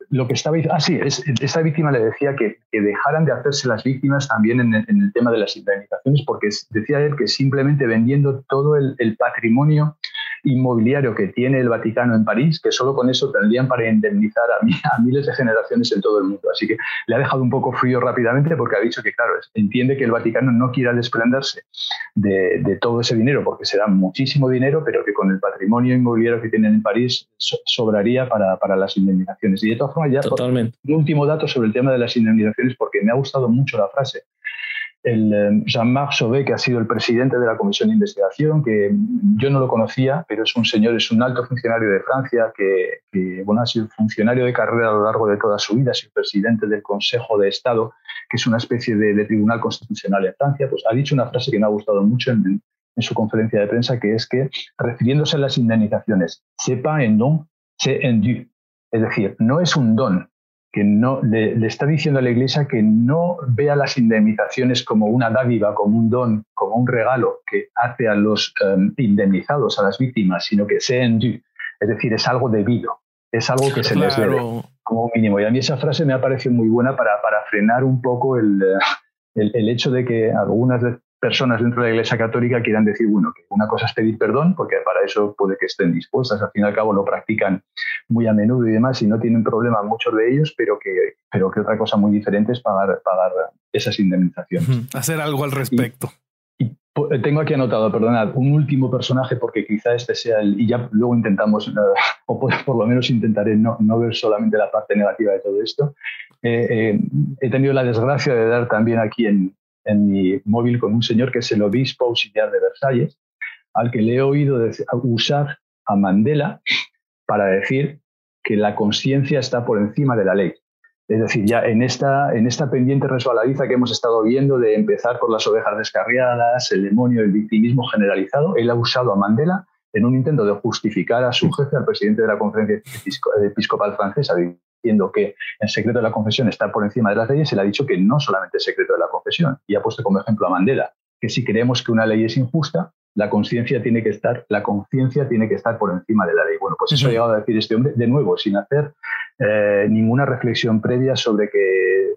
lo que estaba ah sí es, esta víctima le decía que, dejaran de hacerse las víctimas también en, el tema de las indemnizaciones porque decía él que simplemente vendiendo todo el, patrimonio inmobiliario que tiene el Vaticano en París que solo con eso tendrían para indemnizar a, miles de generaciones en todo el mundo así que le ha dejado un poco frío rápidamente porque ha dicho que claro entiende que el Vaticano no quiera desprenderse de, todo ese dinero porque será muchísimo dinero pero que con el patrimonio inmobiliario que tienen en París sobraría para, para las indemnizaciones y de todas Totalmente. Un último dato sobre el tema de las indemnizaciones, porque me ha gustado mucho la frase. Eh, Jean-Marc Sauvé, que ha sido el presidente de la Comisión de Investigación, que yo no lo conocía, pero es un señor, es un alto funcionario de Francia, que, bueno, ha sido funcionario de carrera a lo largo de toda su vida, ha sido presidente del Consejo de Estado, que es una especie de, tribunal constitucional en Francia, pues ha dicho una frase que me ha gustado mucho en, su conferencia de prensa, que es que, refiriéndose a las indemnizaciones, sepa en don, c'est en dû. Es decir, no es un don, que no le, está diciendo a la Iglesia que no vea las indemnizaciones como una dádiva, como un don, como un regalo que hace a los em, indemnizados, a las víctimas, sino que sea en due. Es decir, es algo debido, es algo que se les debe como un mínimo. Y a mí esa frase me ha parecido muy buena para, para frenar un poco el, el, el hecho de que algunas personas dentro de la Iglesia Católica quieran decir, bueno, que una cosa es pedir perdón, porque para eso puede que estén dispuestas, al fin y al cabo lo practican muy a menudo y demás, y no tienen problema muchos de ellos, pero que, pero que otra cosa muy diferente es pagar, pagar esas indemnizaciones. Hacer algo al respecto. Y, tengo aquí anotado, perdonad, un último personaje, porque quizá este sea el, y ya luego intentamos, o por, lo menos intentaré no, no, ver solamente la parte negativa de todo esto. Eh, eh, he tenido la desgracia de dar también aquí en, en mi móvil con un señor que es el obispo auxiliar de Versalles, al que le he oído usar a Mandela para decir que la conciencia está por encima de la ley. Es decir, ya en esta, en esta pendiente resbaladiza que hemos estado viendo de empezar por las ovejas descarriadas, el demonio, el victimismo generalizado, él ha usado a Mandela en un intento de justificar a su jefe, al presidente de la conferencia episcopal francesa, diciendo que el secreto de la confesión está por encima de las leyes, él ha dicho que no solamente el secreto de la confesión, y ha puesto como ejemplo a Mandela, que si creemos que una ley es injusta, la conciencia tiene que estar, la conciencia tiene que estar por encima de la ley. Bueno, pues eso ha llegado a decir este hombre, de nuevo, sin hacer eh, ninguna reflexión previa sobre que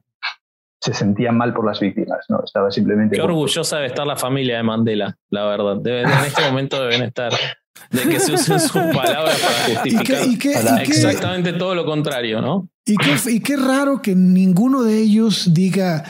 se sentían mal por las víctimas, ¿no? Estaba simplemente... Qué orgullosa debe estar la familia de Mandela, la verdad. en este momento deben estar de que se usen sus palabras para justificar exactamente todo lo contrario, ¿no? Y qué, y qué raro que ninguno de ellos diga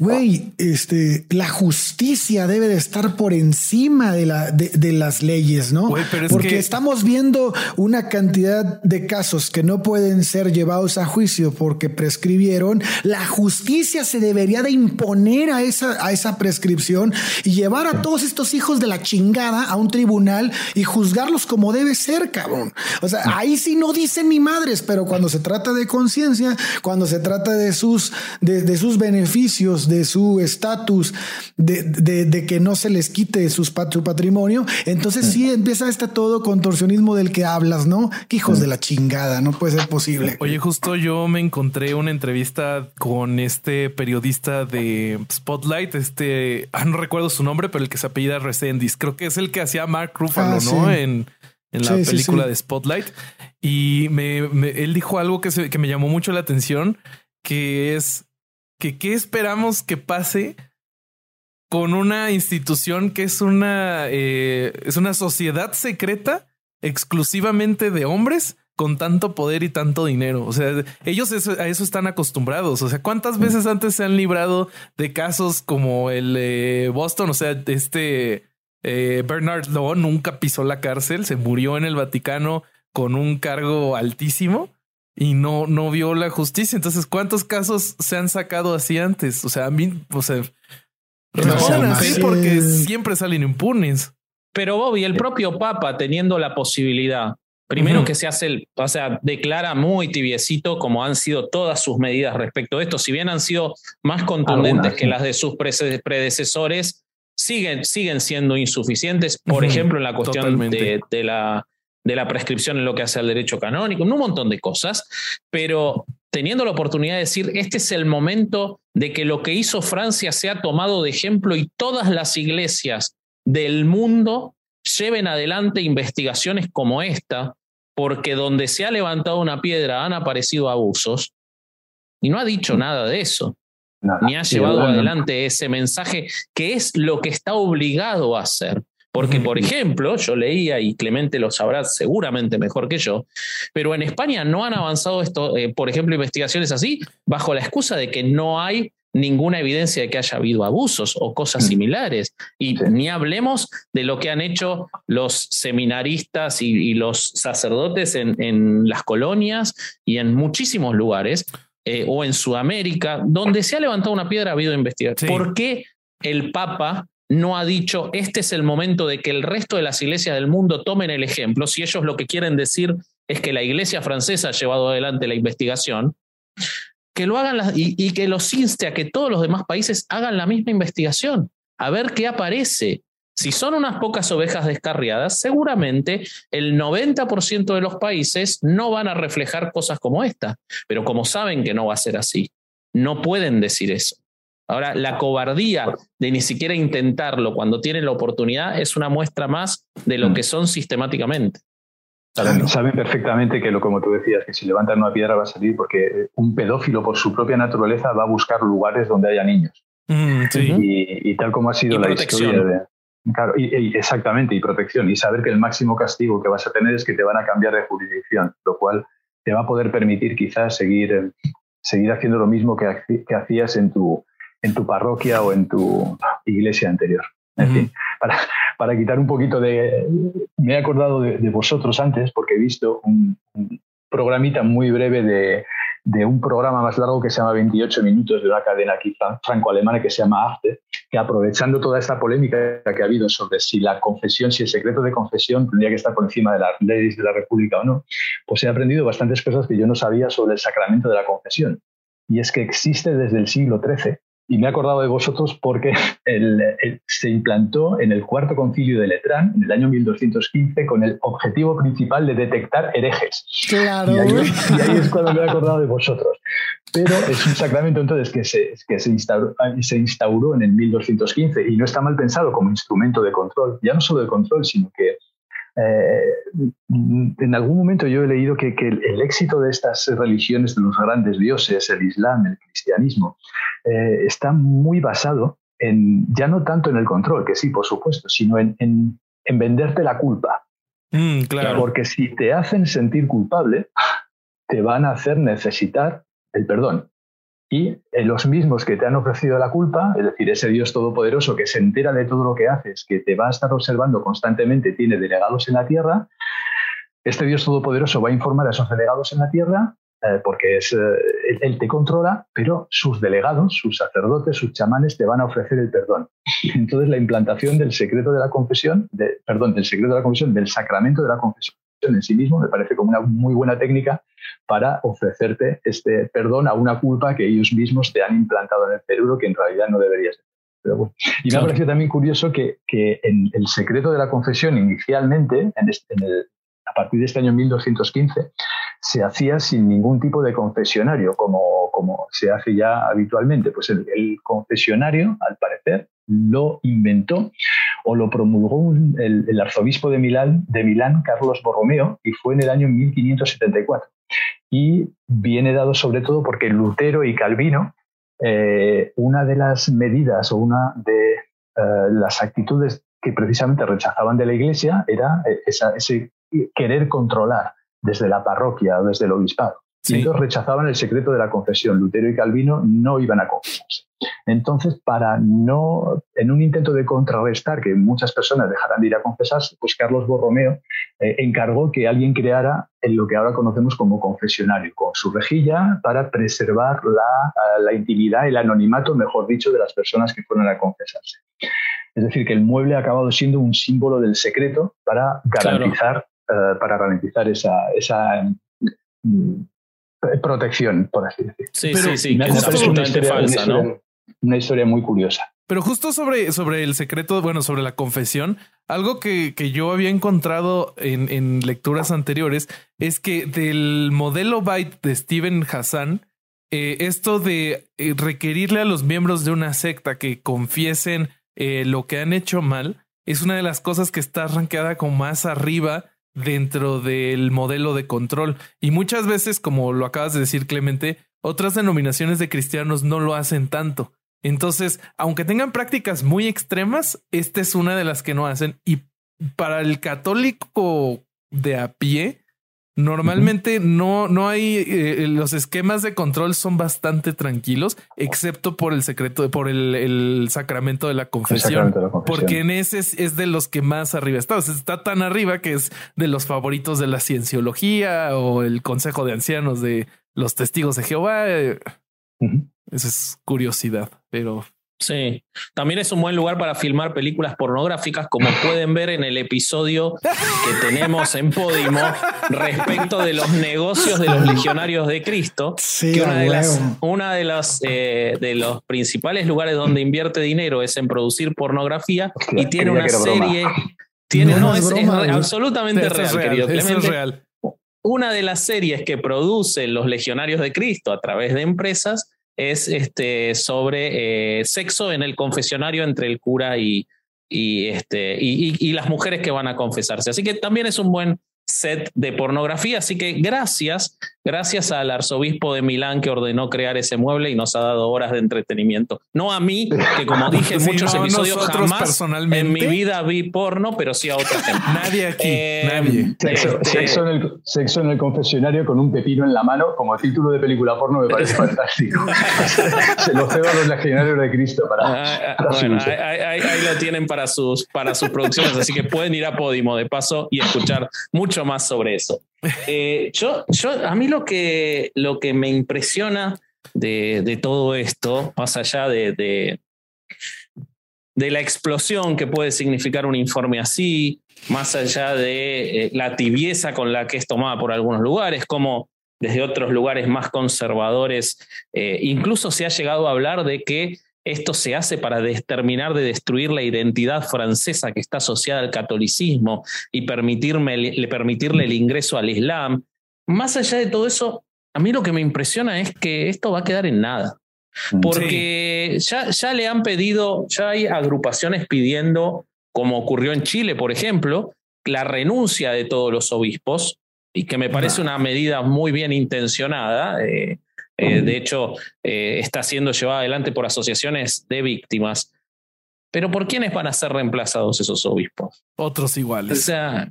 Güey, este, la justicia debe de estar por encima de, la, de, las leyes, ¿no? Porque estamos viendo una cantidad de casos que no pueden ser llevados a juicio porque prescribieron. La justicia se debería de imponer a esa, a esa prescripción y llevar a todos estos hijos de la chingada a un tribunal y juzgarlos como debe ser, cabrón. O sea, ahí sí no dicen ni madres, pero cuando se trata de conciencia, cuando se trata de sus, de, de sus beneficios, de su estatus, de, que no se les quite su patrimonio, entonces sí empieza este todo contorsionismo del que hablas, ¿no? Que hijos de la chingada, no puede ser posible. Oye, justo yo me encontré una entrevista con este periodista de Spotlight, este, ah, no recuerdo su nombre, pero el que se apellida Resendis, creo que es el que hacía Mark Ruffalo, ah, ¿no? En, la película de Spotlight. Y me, él dijo algo que, que me llamó mucho la atención, que es que qué esperamos que pase con una institución que es una, eh, es una sociedad secreta exclusivamente de hombres con tanto poder y tanto dinero. O sea, ellos a eso están acostumbrados. O sea, ¿cuántas veces antes se han librado de casos como el Boston? O sea, este eh, Bernard Law nunca pisó la cárcel, se murió en el Vaticano con un cargo altísimo y no, no vio la justicia. Entonces, ¿cuántos casos se han sacado así antes? O sea, a mí, o sea, así porque siempre salen impunes. Pero Bobby, el propio Papa teniendo la posibilidad, primero que se hace el, o sea, declara muy tibiecito como han sido todas sus medidas respecto a esto, si bien han sido más contundentes que las de sus predecesores, siguen, siguen siendo insuficientes, por ejemplo, en la cuestión de, de la de la prescripción en lo que hace al derecho canónico, un montón de cosas, pero teniendo la oportunidad de decir, este es el momento de que lo que hizo Francia sea tomado de ejemplo y todas las iglesias del mundo lleven adelante investigaciones como esta, porque donde se ha levantado una piedra han aparecido abusos, y no ha dicho nada de eso, ni ha llevado adelante ese mensaje que es lo que está obligado a hacer. Porque, por ejemplo, yo leía, y Clemente lo sabrá seguramente mejor que yo, pero en España no han avanzado esto, eh, por ejemplo, investigaciones así, bajo la excusa de que no hay ninguna evidencia de que haya habido abusos o cosas mm. similares. Y ni hablemos de lo que han hecho los seminaristas y, los sacerdotes en, las colonias y en muchísimos lugares, eh, o en Sudamérica, donde se ha levantado una piedra ha habido investigación. ¿Por qué el Papa no ha dicho, este es el momento de que el resto de las iglesias del mundo tomen el ejemplo, si ellos lo que quieren decir es que la iglesia francesa ha llevado adelante la investigación, que lo hagan y, que los inste a que todos los demás países hagan la misma investigación, a ver qué aparece. Si son unas pocas ovejas descarriadas, seguramente el 90% de los países no van a reflejar cosas como esta, pero como saben que no va a ser así, no pueden decir eso. Ahora, la cobardía de ni siquiera intentarlo cuando tienen la oportunidad es una muestra más de lo mm. que son sistemáticamente. Saben, perfectamente que lo como tú decías, que si levantan una piedra va a salir porque un pedófilo por su propia naturaleza va a buscar lugares donde haya niños. Mm, y, tal como ha sido la historia de... Claro, y, exactamente, y protección. Y saber que el máximo castigo que vas a tener es que te van a cambiar de jurisdicción, lo cual te va a poder permitir quizás seguir, seguir haciendo lo mismo que, que hacías en tu, en tu parroquia o en tu iglesia anterior. En fin, para, para, quitar un poquito de... Me he acordado de, vosotros antes porque he visto un, programita muy breve de, de, un programa más largo que se llama 28 minutos de una cadena aquí franco-alemana que se llama AFTE, que aprovechando toda esta polémica que ha habido sobre si la confesión, si el secreto de confesión tendría que estar por encima de las leyes de la República o no, pues he aprendido bastantes cosas que yo no sabía sobre el sacramento de la confesión y es que existe desde el siglo XIII y me he acordado de vosotros porque se implantó en el cuarto concilio de Letrán en el año 1215 con el objetivo principal de detectar herejes. Claro. Y ahí, es cuando me he acordado de vosotros. Pero es un sacramento entonces que, se, que se, instauró, se instauró en el 1215 y no está mal pensado como instrumento de control, ya no solo de control, sino que eh, en algún momento yo he leído que, el, éxito de estas religiones de los grandes dioses, el Islam, el cristianismo, eh, está muy basado en, ya no tanto en el control, que sí, por supuesto, sino en, venderte la culpa. Mm, claro. Porque si te hacen sentir culpable, te van a hacer necesitar el perdón y eh, los mismos que te han ofrecido la culpa, es decir, ese Dios todopoderoso que se entera de todo lo que haces, que te va a estar observando constantemente, tiene delegados en la tierra, este Dios todopoderoso va a informar a esos delegados en la tierra eh, porque es, eh, él, te controla, pero sus delegados, sus sacerdotes, sus chamanes te van a ofrecer el perdón. Entonces la implantación del secreto de la confesión, de, perdón, del secreto de la confesión, del sacramento de la confesión en sí mismo me parece como una muy buena técnica para ofrecerte este perdón a una culpa que ellos mismos te han implantado en el cerebro que en realidad no deberías Pero Y me ha parecido también curioso que, que, en el secreto de la confesión inicialmente, en, el, a partir de este año 1215, se hacía sin ningún tipo de confesionario, como, como se hace ya habitualmente. Pues el, el confesionario, al parecer, lo inventó o lo promulgó el, arzobispo de Milán, de Milán, Carlos Borromeo, y fue en el año 1574. Y viene dado sobre todo porque Lutero y Calvino, eh, una de las medidas o una de eh, las actitudes que precisamente rechazaban de la Iglesia era eh, ese querer controlar desde la parroquia o desde el obispado. Y ellos rechazaban el secreto de la confesión. Lutero y Calvino no iban a confesarse. Entonces, para no, en un intento de contrarrestar que muchas personas dejaran de ir a confesarse, pues Carlos Borromeo eh, encargó que alguien creara en lo que ahora conocemos como confesionario, con su rejilla para preservar la, la intimidad, el anonimato, mejor dicho, de las personas que fueron a confesarse. Es decir, que el mueble ha acabado siendo un símbolo del secreto para garantizar, eh, para garantizar esa, esa mm, protección, por así decirlo. Sí, sí, sí, es absolutamente falsa, ¿no? una historia muy curiosa. Pero justo sobre, sobre el secreto, bueno, sobre la confesión, algo que, que yo había encontrado en, en, lecturas anteriores es que del modelo Byte de Steven Hassan, eh, esto de eh, requerirle a los miembros de una secta que confiesen eh, lo que han hecho mal, es una de las cosas que está arrancada como más arriba dentro del modelo de control. Y muchas veces, como lo acabas de decir, Clemente, otras denominaciones de cristianos no lo hacen tanto. Entonces, aunque tengan prácticas muy extremas, esta es una de las que no hacen. Y para el católico de a pie, normalmente no, no hay eh, los esquemas de control son bastante tranquilos, excepto por el secreto, por el, sacramento de la confesión, porque en ese es, de los que más arriba está. está tan arriba que es de los favoritos de la cienciología o el consejo de ancianos de los testigos de Jehová. Eh, esa es curiosidad, pero Sí, también es un buen lugar para filmar películas pornográficas, como pueden ver en el episodio que tenemos en Podimo respecto de los negocios de los legionarios de Cristo. que una de, las, una de las eh, de los principales lugares donde invierte dinero es en producir pornografía y tiene una serie. Tiene, no, es, absolutamente real, querido Clemente. Es real. Una de las series que producen los legionarios de Cristo a través de empresas es este, sobre eh, sexo en el confesionario entre el cura y, y, este, y, y, las mujeres que van a confesarse. Así que también es un buen set de pornografía. Así que gracias, gracias al arzobispo de Milán que ordenó crear ese mueble y nos ha dado horas de entretenimiento. No a mí, que como dije en muchos episodios, jamás personalmente. en mi vida vi porno, pero sí a otra gente. nadie aquí, eh, nadie. Sexo, este, sexo, en el, sexo, en el, confesionario con un pepino en la mano, como título de película porno, me parece fantástico. Se lo cedo a los legionarios de Cristo para. Ah, ah, bueno, ahí, ahí, ahí, lo tienen para sus, para sus producciones, así que pueden ir a Podimo de paso y escuchar mucho más sobre eso. Eh, yo, yo, a mí lo que, lo que me impresiona de, todo esto, más allá de, de, la explosión que puede significar un informe así, más allá de eh, la tibieza con la que es tomada por algunos lugares, como desde otros lugares más conservadores. Eh, incluso se ha llegado a hablar de que esto se hace para terminar de destruir la identidad francesa que está asociada al catolicismo y permitirme, permitirle el ingreso al Islam. Más allá de todo eso, a mí lo que me impresiona es que esto va a quedar en nada. Porque ya, ya le han pedido, ya hay agrupaciones pidiendo, como ocurrió en Chile, por ejemplo, la renuncia de todos los obispos, y que me parece una medida muy bien intencionada. Eh, eh, de hecho, eh, está siendo llevada adelante por asociaciones de víctimas. Pero ¿por quiénes van a ser reemplazados esos obispos? Otros iguales. O sea,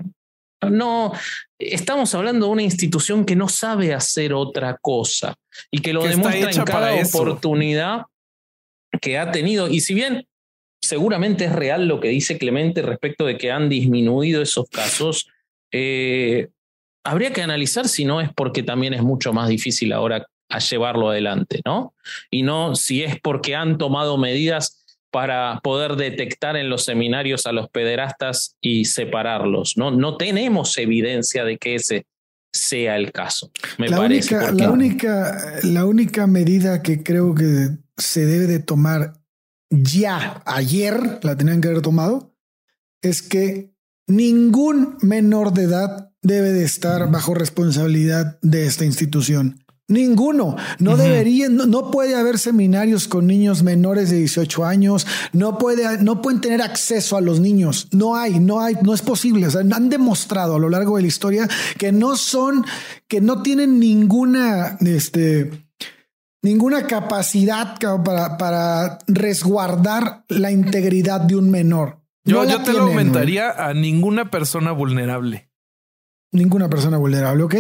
no, estamos hablando de una institución que no sabe hacer otra cosa y que lo demuestra en cada oportunidad que ha tenido. Y si bien seguramente es real lo que dice Clemente respecto de que han disminuido esos casos, eh, habría que analizar si no es porque también es mucho más difícil ahora a llevarlo adelante, ¿no? Y no si es porque han tomado medidas para poder detectar en los seminarios a los pederastas y separarlos. No, no tenemos evidencia de que ese sea el caso. Me la parece. Única, la, única, la única medida que creo que se debe de tomar ya, ayer, la tenían que haber tomado, es que ningún menor de edad debe de estar bajo responsabilidad de esta institución. Ninguno. No debería, no, puede haber seminarios con niños menores de 18 años. No puede, no pueden tener acceso a los niños. No hay, no hay, no es posible. han demostrado a lo largo de la historia que no son, que no tienen ninguna, este, ninguna capacidad para, para resguardar la integridad de un menor. Yo, yo te lo aumentaría a ninguna persona vulnerable ninguna persona vulnerable. Ok,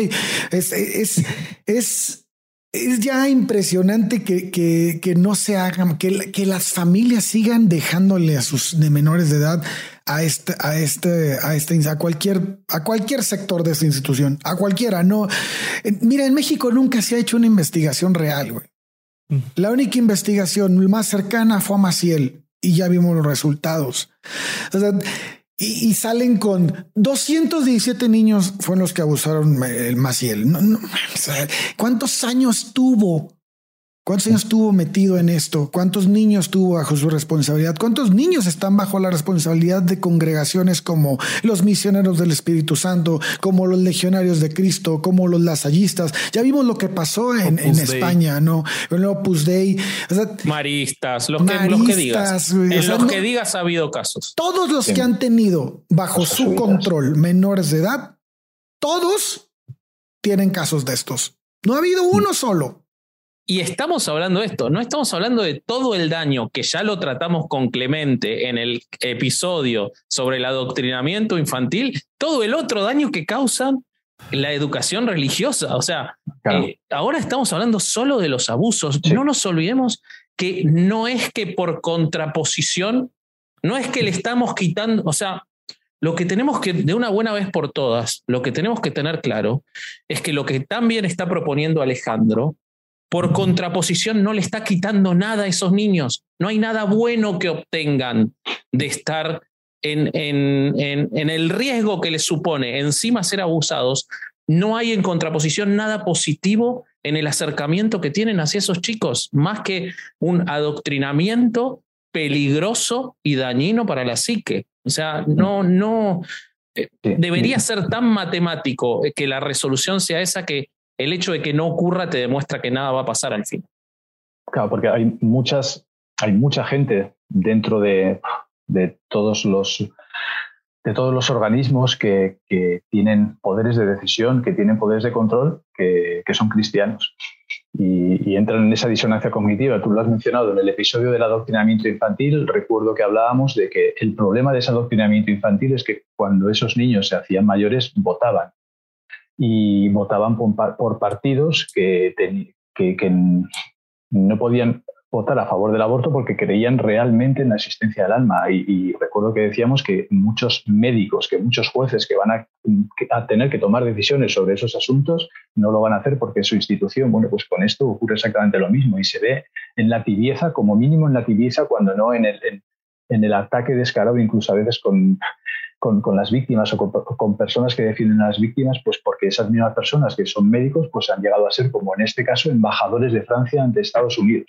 es, es, es, es ya impresionante que, que, que, no se hagan, que, que las familias sigan dejándole a sus de menores de edad a este, a este, a este, a cualquier, a cualquier sector de esta institución, a cualquiera. No, mira, en México nunca se ha hecho una investigación real. Güey. Mm. La única investigación más cercana fue a Maciel y ya vimos los resultados. O sea, y, salen con 217 niños fueron los que abusaron el Maciel. No, no, ¿Cuántos años tuvo ¿Cuántos años estuvo metido en esto? ¿Cuántos niños tuvo bajo su responsabilidad? ¿Cuántos niños están bajo la responsabilidad de congregaciones como los misioneros del Espíritu Santo, como los legionarios de Cristo, como los lasallistas? Ya vimos lo que pasó en, España, ¿no? El Opus Dei. maristas, los, que, digas. En los que digas ha habido casos. Todos los que han tenido bajo su control menores de edad, todos tienen casos de estos. No ha habido uno solo. Y estamos hablando de esto, no estamos hablando de todo el daño que ya lo tratamos con Clemente en el episodio sobre el adoctrinamiento infantil, todo el otro daño que causan la educación religiosa. O sea, eh, ahora estamos hablando solo de los abusos. No nos olvidemos que no es que por contraposición, no es que le estamos quitando, o sea, lo que tenemos que, de una buena vez por todas, lo que tenemos que tener claro es que lo que también está proponiendo Alejandro por contraposición, no le está quitando nada a esos niños. No hay nada bueno que obtengan de estar en, en, en, el riesgo que les supone encima ser abusados. No hay en contraposición nada positivo en el acercamiento que tienen hacia esos chicos, más que un adoctrinamiento peligroso y dañino para la psique. O sea, no, no, eh, debería ser tan matemático que la resolución sea esa que el hecho de que no ocurra te demuestra que nada va a pasar al fin. Claro, porque hay muchas, hay mucha gente dentro de, todos los de todos los organismos que, tienen poderes de decisión, que tienen poderes de control, que, son cristianos. Y, y, entran en esa disonancia cognitiva. Tú lo has mencionado en el episodio del adoctrinamiento infantil. Recuerdo que hablábamos de que el problema de ese adoctrinamiento infantil es que cuando esos niños se hacían mayores, votaban y votaban por, partidos que, que, no podían votar a favor del aborto porque creían realmente en la existencia del alma. Y, recuerdo que decíamos que muchos médicos, que muchos jueces que van a, tener que tomar decisiones sobre esos asuntos no lo van a hacer porque su institución, bueno, pues con esto ocurre exactamente lo mismo y se ve en la tibieza, como mínimo en la tibieza, cuando no en el, en, el ataque descarado, incluso a veces con, con, las víctimas o con, personas que defienden a las víctimas, pues porque esas mismas personas que son médicos, pues han llegado a ser, como en este caso, embajadores de Francia ante Estados Unidos.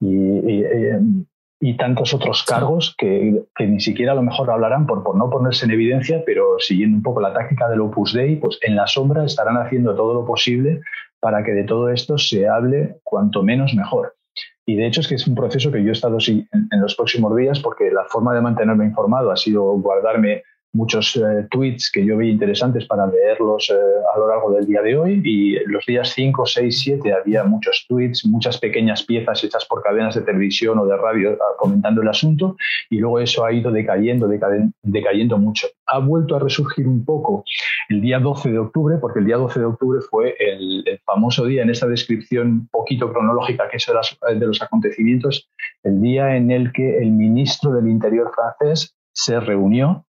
Y, y, tantos otros cargos que, que, ni siquiera a lo mejor hablarán por, por no ponerse en evidencia, pero siguiendo un poco la táctica del Opus Dei, pues en la sombra estarán haciendo todo lo posible para que de todo esto se hable cuanto menos mejor. Y de hecho es que es un proceso que yo he estado en, en los próximos días porque la forma de mantenerme informado ha sido guardarme muchos eh, tweets que yo vi interesantes para leerlos eh, a lo largo del día de hoy y los días 5, 6, 7 había muchos tweets, muchas pequeñas piezas hechas por cadenas de televisión o de radio ah, comentando el asunto y luego eso ha ido decayendo, decayendo mucho. Ha vuelto a resurgir un poco el día 12 de octubre porque el día 12 de octubre fue el, famoso día en esa descripción poquito cronológica que es de los acontecimientos, el día en el que el ministro del Interior francés se reunió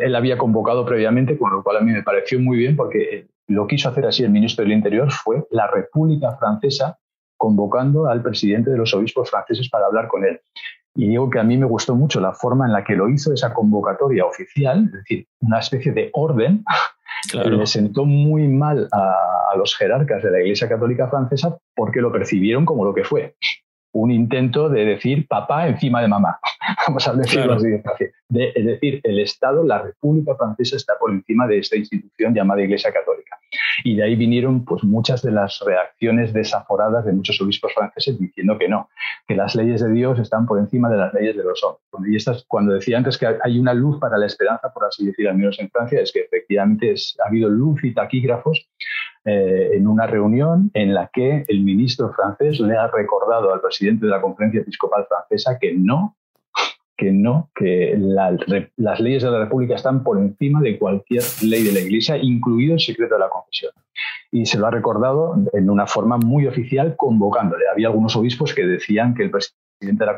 él había convocado previamente, con lo cual a mí me pareció muy bien porque lo quiso hacer así el ministro del Interior, fue la República Francesa convocando al presidente de los obispos franceses para hablar con él. Y digo que a mí me gustó mucho la forma en la que lo hizo esa convocatoria oficial, es decir, una especie de orden, que le sentó muy mal a, a los jerarcas de la Iglesia Católica Francesa porque lo percibieron como lo que fue, un intento de decir papá encima de mamá. Vamos a decirlo así de es decir, el Estado, la República Francesa está por encima de esta institución llamada Iglesia Católica. Y de ahí vinieron pues, muchas de las reacciones desaforadas de muchos obispos franceses diciendo que no, que las leyes de Dios están por encima de las leyes de los hombres. Y estas, cuando decía antes que hay una luz para la esperanza, por así decir, al menos en Francia, es que efectivamente ha habido luz y taquígrafos eh, en una reunión en la que el ministro francés le ha recordado al presidente de la Conferencia Episcopal Francesa que no, que no, que las leyes de la República están por encima de cualquier ley de la Iglesia, incluido el secreto de la confesión. Y se lo ha recordado en una forma muy oficial, convocándole. Había algunos obispos que decían que el presidente de la,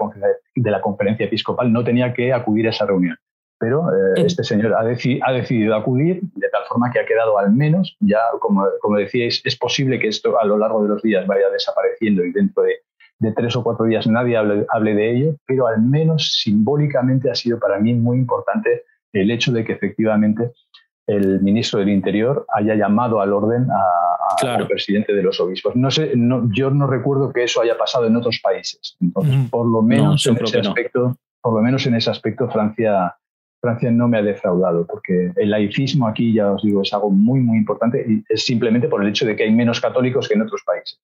de la conferencia episcopal no tenía que acudir a esa reunión pero eh, este señor ha, ha, decidido acudir de tal forma que ha quedado al menos, ya como, como, decíais, es posible que esto a lo largo de los días vaya desapareciendo y dentro de, de tres o cuatro días nadie hable, hable, de ello, pero al menos simbólicamente ha sido para mí muy importante el hecho de que efectivamente el ministro del Interior haya llamado al orden al presidente de los obispos. No sé, no, yo no recuerdo que eso haya pasado en otros países. Entonces, por lo menos en ese aspecto, por lo menos en ese aspecto, Francia Francia no me ha defraudado, porque el laicismo aquí, ya os digo, es algo muy, muy importante y es simplemente por el hecho de que hay menos católicos que en otros países.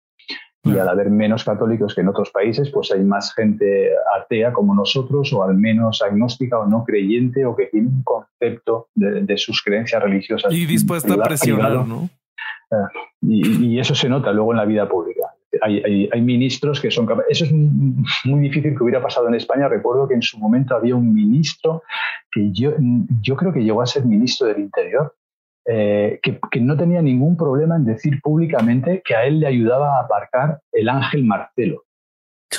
Y al haber menos católicos que en otros países, pues hay más gente atea como nosotros, o al menos agnóstica o no creyente, o que tiene un concepto de, sus creencias religiosas. Y dispuesta a presionar, ¿no? Ah, y, eso se nota luego en la vida pública. Hay, hay, ministros que son capaces. Eso es muy difícil que hubiera pasado en España. Recuerdo que en su momento había un ministro que yo, yo creo que llegó a ser ministro del Interior, eh, que, que, no tenía ningún problema en decir públicamente que a él le ayudaba a aparcar el ángel Marcelo.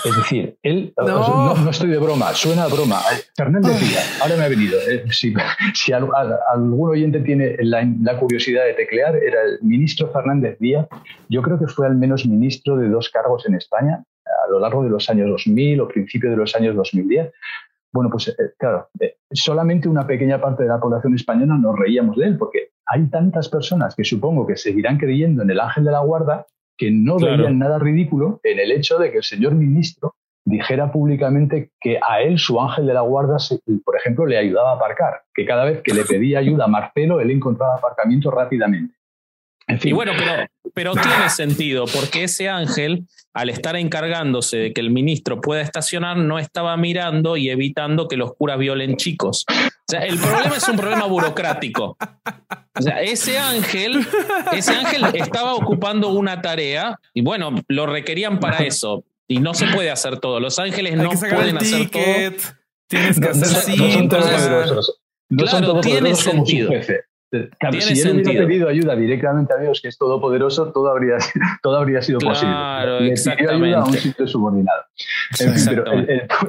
Es decir, él, no. estoy de broma, suena a broma. Fernández Díaz, ahora me ha venido. Eh, si, si algún oyente tiene la, la, curiosidad de teclear, era el ministro Fernández Díaz. Yo creo que fue al menos ministro de dos cargos en España a lo largo de los años 2000 o principio de los años 2010. Bueno, pues eh, claro, eh, solamente una pequeña parte de la población española nos reíamos de él, porque hay tantas personas que supongo que seguirán creyendo en el ángel de la guarda que no veían nada ridículo en el hecho de que el señor ministro dijera públicamente que a él su ángel de la guarda, por ejemplo, le ayudaba a aparcar, que cada vez que le pedía ayuda a Marcelo, él encontraba aparcamiento rápidamente. Y bueno, pero, pero tiene sentido, porque ese ángel, al estar encargándose de que el ministro pueda estacionar, no estaba mirando y evitando que los curas violen chicos. O sea, el problema es un problema burocrático. O sea, ese ángel, ese ángel estaba ocupando una tarea y bueno, lo requerían para eso. Y no se puede hacer todo. Los ángeles no pueden hacer todo. Tienes que hacer no, claro, tiene sentido. Claro, si él hubiera pedido ayuda directamente a Dios, que es todopoderoso, todo habría, todo habría sido claro, posible. Le pidió ayuda a un sitio subordinado. pero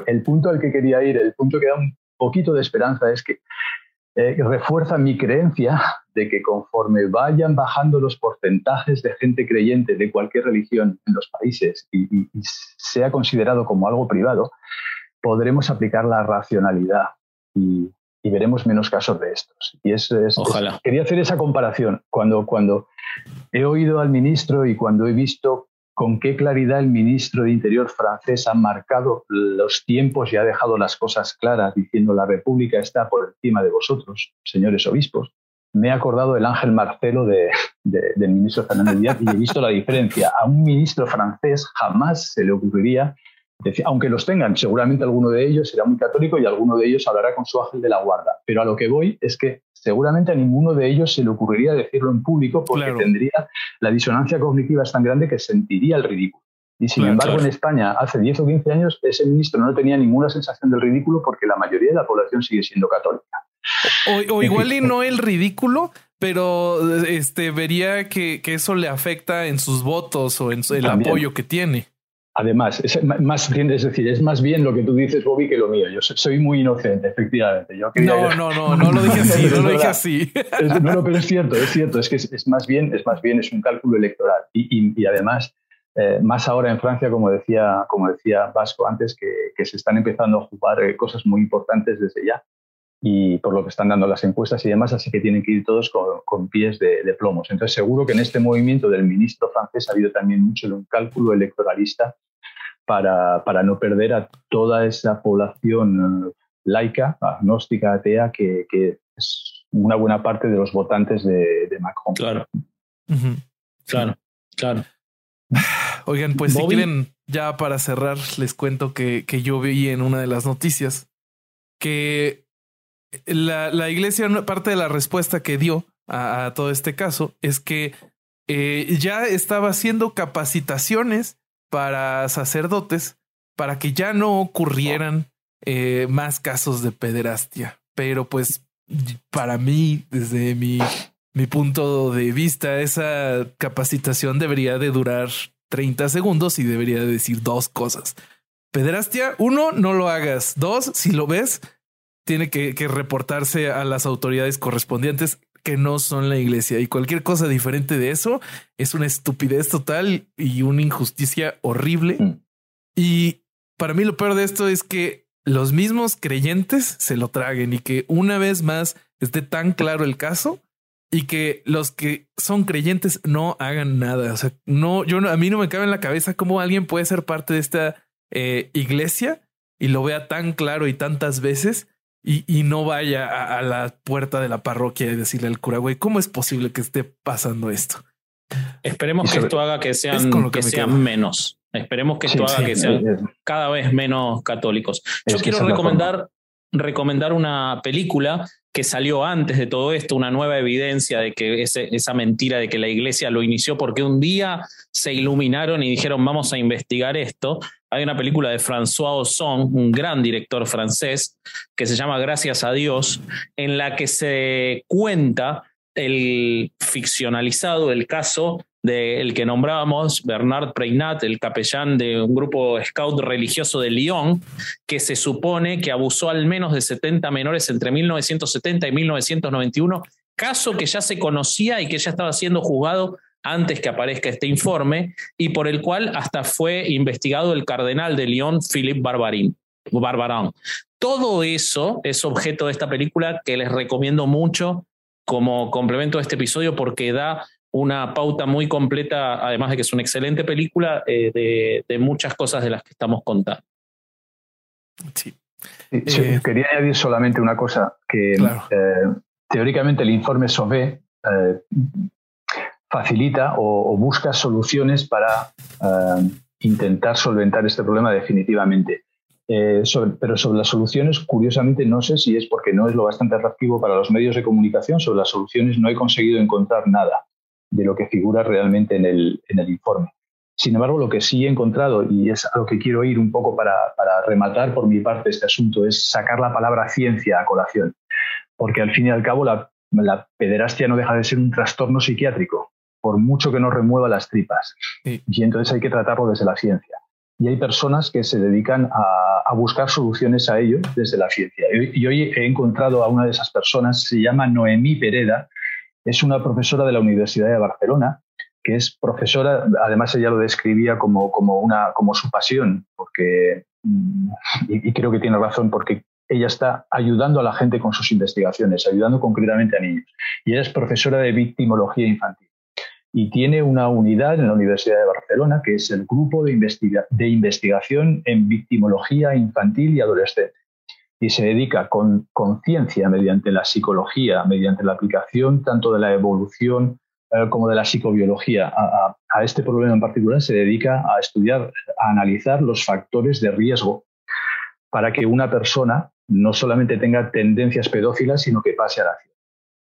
el, punto al que quería ir, el punto que da un poquito de esperanza es que eh, refuerza mi creencia de que conforme vayan bajando los porcentajes de gente creyente de cualquier religión en los países y, y sea considerado como algo privado, podremos aplicar la racionalidad y, y veremos menos casos de estos. Y es, Ojalá. quería hacer esa comparación. Cuando, cuando he oído al ministro y cuando he visto con qué claridad el ministro de Interior francés ha marcado los tiempos y ha dejado las cosas claras, diciendo la República está por encima de vosotros, señores obispos, me he acordado del Ángel Marcelo de, del ministro Fernández Díaz y he visto la diferencia. A un ministro francés jamás se le ocurriría aunque los tengan, seguramente alguno de ellos será muy católico y alguno de ellos hablará con su ángel de la guarda. Pero a lo que voy es que seguramente a ninguno de ellos se le ocurriría decirlo en público porque tendría la disonancia cognitiva es tan grande que sentiría el ridículo. Y sin embargo, en España, hace 10 o 15 años, ese ministro no tenía ninguna sensación del ridículo porque la mayoría de la población sigue siendo católica. O, igual y no el ridículo, pero este vería que, eso le afecta en sus votos o en el apoyo que tiene. Además, es más bien, es decir, es más bien lo que tú dices, Bobby, que lo mío. Yo soy muy inocente, efectivamente. Yo no, no, no, no lo dije así, no lo dije así. no, pero es cierto, es cierto. Es que es, más bien, es más bien, es un cálculo electoral. Y, además, eh, más ahora en Francia, como decía, como decía Vasco antes, que, que se están empezando a jugar eh, cosas muy importantes desde ya y por lo que están dando las encuestas y demás, así que tienen que ir todos con, pies de, plomos. Entonces, seguro que en este movimiento del ministro francés ha habido también mucho de un cálculo electoralista para, para no perder a toda esa población eh, laica, agnóstica, atea, que, que, es una buena parte de los votantes de, Macron. Claro. Claro, claro. Oigan, pues si quieren, ya para cerrar, les cuento que, que yo vi en una de las noticias que la, iglesia, parte de la respuesta que dio a, todo este caso es que eh, ya estaba haciendo capacitaciones para sacerdotes para que ya no ocurrieran eh, más casos de pederastia. Pero pues para mí, desde mi, mi punto de vista, esa capacitación debería de durar 30 segundos y debería de decir dos cosas. Pederastia, uno, no lo hagas. Dos, si lo ves, tiene que, reportarse a las autoridades correspondientes que no son la iglesia y cualquier cosa diferente de eso es una estupidez total y una injusticia horrible. Mm. Y para mí lo peor de esto es que los mismos creyentes se lo traguen y que una vez más esté tan claro el caso y que los que son creyentes no hagan nada. O sea, no, yo a mí no me cabe en la cabeza cómo alguien puede ser parte de esta eh, iglesia y lo vea tan claro y tantas veces y, no vaya a, la puerta de la parroquia y decirle al cura, güey, ¿cómo es posible que esté pasando esto? Esperemos que esto haga que sean, que, sean menos. Esperemos que esto haga que sean cada vez menos católicos. Yo quiero recomendar, recomendar una película que salió antes de todo esto, una nueva evidencia de que esa mentira de que la iglesia lo inició porque un día se iluminaron y dijeron vamos a investigar esto. Hay una película de François Ozon, un gran director francés, que se llama Gracias a Dios, en la que se cuenta el ficcionalizado del caso del que nombrábamos, Bernard Preinat, el capellán de un grupo scout religioso de Lyon, que se supone que abusó al menos de 70 menores entre 1970 y 1991, caso que ya se conocía y que ya estaba siendo juzgado antes que aparezca este informe y por el cual hasta fue investigado el cardenal de Lyon, Philippe Barbarin. Barbarin. Todo eso es objeto de esta película que les recomiendo mucho como complemento a este episodio porque da una pauta muy completa, además de que es una excelente película, eh, de, muchas cosas de las que estamos contando. Sí. Eh, quería añadir solamente una cosa, que eh, teóricamente el informe SOVE facilita o, busca soluciones para intentar solventar este problema definitivamente. pero sobre las soluciones, curiosamente, no sé si es porque no es lo bastante atractivo para los medios de comunicación, sobre las soluciones no he conseguido encontrar nada de lo que figura realmente en el, en el informe. Sin embargo, lo que sí he encontrado, y es a lo que quiero ir un poco para, para, rematar por mi parte este asunto, es sacar la palabra ciencia a colación. Porque al fin y al cabo la pederastia no deja de ser un trastorno psiquiátrico, por mucho que nos remueva las tripas. Y entonces hay que tratarlo desde la ciencia. Y hay personas que se dedican a, a buscar soluciones a ello desde la ciencia. Y, y hoy he encontrado a una de esas personas, se llama Noemí Pereda, es una profesora de la Universidad de Barcelona, que es profesora, además ella lo describía como, como, una, como su pasión, porque, mm, y, creo que tiene razón, porque ella está ayudando a la gente con sus investigaciones, ayudando concretamente a niños. Y ella es profesora de victimología infantil. Y tiene una unidad en la Universidad de Barcelona, que es el Grupo de, de Investigación en Victimología Infantil y Adolescente. Y se dedica con ciencia, mediante la psicología, mediante la aplicación tanto de la evolución eh, como de la psicobiología a, a, este problema en particular, se dedica a estudiar, a analizar los factores de riesgo para que una persona no solamente tenga tendencias pedófilas, sino que pase a la acción.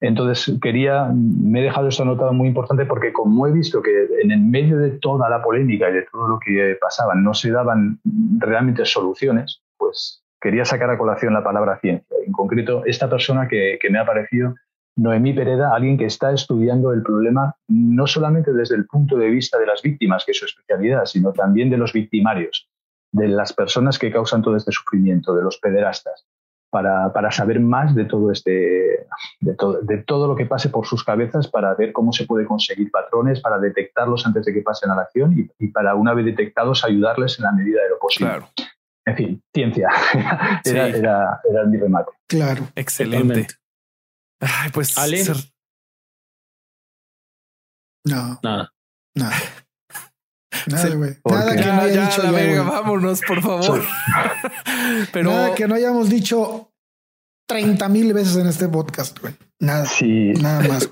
Entonces, quería, me he dejado esta nota muy importante porque como he visto que en el medio de toda la polémica y de todo lo que pasaba no se daban realmente soluciones, pues quería sacar a colación la palabra ciencia. En concreto, esta persona que, que me ha parecido, Noemí Pereda, alguien que está estudiando el problema no solamente desde el punto de vista de las víctimas, que es su especialidad, sino también de los victimarios de las personas que causan todo este sufrimiento, de los pederastas, para, para saber más de todo, este, de, todo, de todo lo que pase por sus cabezas, para ver cómo se puede conseguir patrones, para detectarlos antes de que pasen a la acción y, para, una vez detectados, ayudarles en la medida de lo posible. Claro. En fin, ciencia. era, era, era, mi remate. Claro. Excelente. Ay, pues. Ale. No. Nada. Nada. Nada, güey. Nada que no haya dicho ya, vámonos, por favor. Pero... Nada que no hayamos dicho 30 mil veces en este podcast, güey. Nada. Sí. Nada más.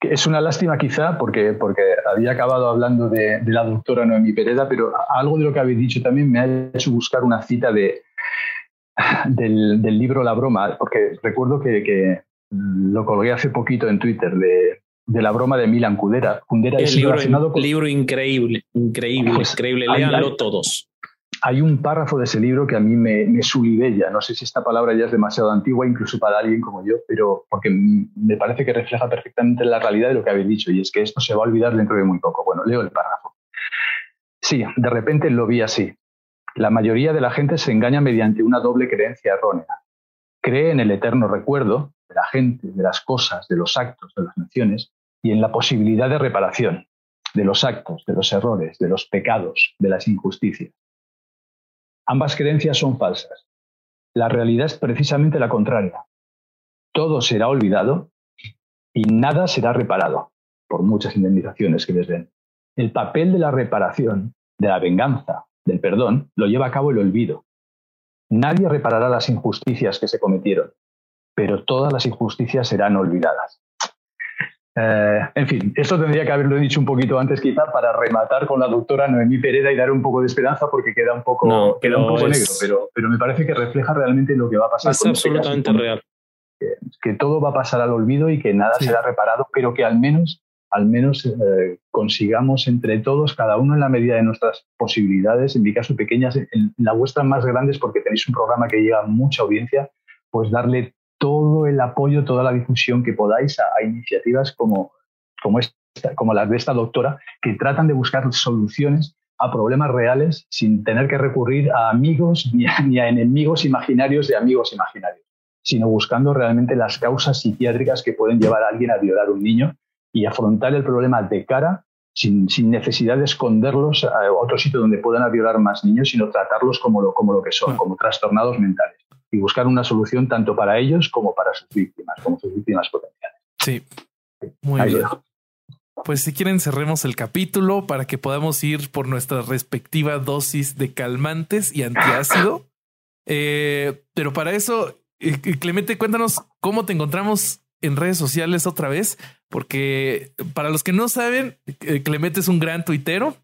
Es, una lástima quizá porque, porque había acabado hablando de, la doctora Noemi Pereda, pero algo de lo que habéis dicho también me ha hecho buscar una cita de, del, libro La Broma, porque recuerdo que, que lo colgué hace poquito en Twitter de, de la broma de Milan Kundera. Kundera es libro, libro increíble, increíble, pues increíble. Léanlo todos. Hay un párrafo de ese libro que a mí me, me sulibella. No sé si esta palabra ya es demasiado antigua, incluso para alguien como yo, pero porque me parece que refleja perfectamente la realidad de lo que habéis dicho, y es que esto se va a olvidar dentro de muy poco. Bueno, leo el párrafo. Sí, de repente lo vi así. La mayoría de la gente se engaña mediante una doble creencia errónea. Cree en el eterno recuerdo, de la gente, de las cosas, de los actos, de las naciones, y en la posibilidad de reparación de los actos, de los errores, de los pecados, de las injusticias. Ambas creencias son falsas. La realidad es precisamente la contraria. Todo será olvidado y nada será reparado, por muchas indemnizaciones que les den. El papel de la reparación, de la venganza, del perdón, lo lleva a cabo el olvido. Nadie reparará las injusticias que se cometieron, pero todas las injusticias serán olvidadas. Eh, en fin, esto tendría que haberlo dicho un poquito antes quizá para rematar con la doctora Noemí Pereda y dar un poco de esperanza porque queda un poco, queda un poco negro, pero, pero me parece que refleja realmente lo que va a pasar. Es este absolutamente real. Que, todo va a pasar al olvido y que nada será reparado, pero que al menos, al menos eh, consigamos entre todos, cada uno en la medida de nuestras posibilidades, en mi caso pequeñas, en la vuestra más grandes porque tenéis un programa que llega a mucha audiencia, pues darle todo el apoyo, toda la difusión que podáis a, iniciativas como, como, esta, como las de esta doctora, que tratan de buscar soluciones a problemas reales sin tener que recurrir a amigos ni a, enemigos imaginarios de amigos imaginarios, sino buscando realmente las causas psiquiátricas que pueden llevar a alguien a violar a un niño y afrontar el problema de cara sin, necesidad de esconderlos a otro sitio donde puedan violar más niños, sino tratarlos como lo, como lo que son, mm. como trastornados mentales y buscar una solución tanto para ellos como para sus víctimas, como sus víctimas potenciales. Sí, muy bien. Pues si quieren cerremos el capítulo para que podamos ir por nuestra respectiva dosis de calmantes y antiácido. Eh, pero para eso, eh, Clemente, cuéntanos cómo te encontramos en redes sociales otra vez, porque para los que no saben, eh, Clemente es un gran tuitero.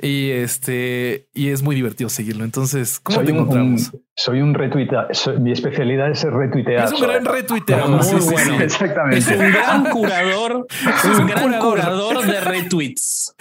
Y este, y es muy divertido seguirlo. Entonces, ¿cómo te encontramos? Soy un retuita, mi especialidad es retuitear. Es un gran retuiteador. Muy bueno. exactamente. Es un gran curador, es un gran curador de retweets.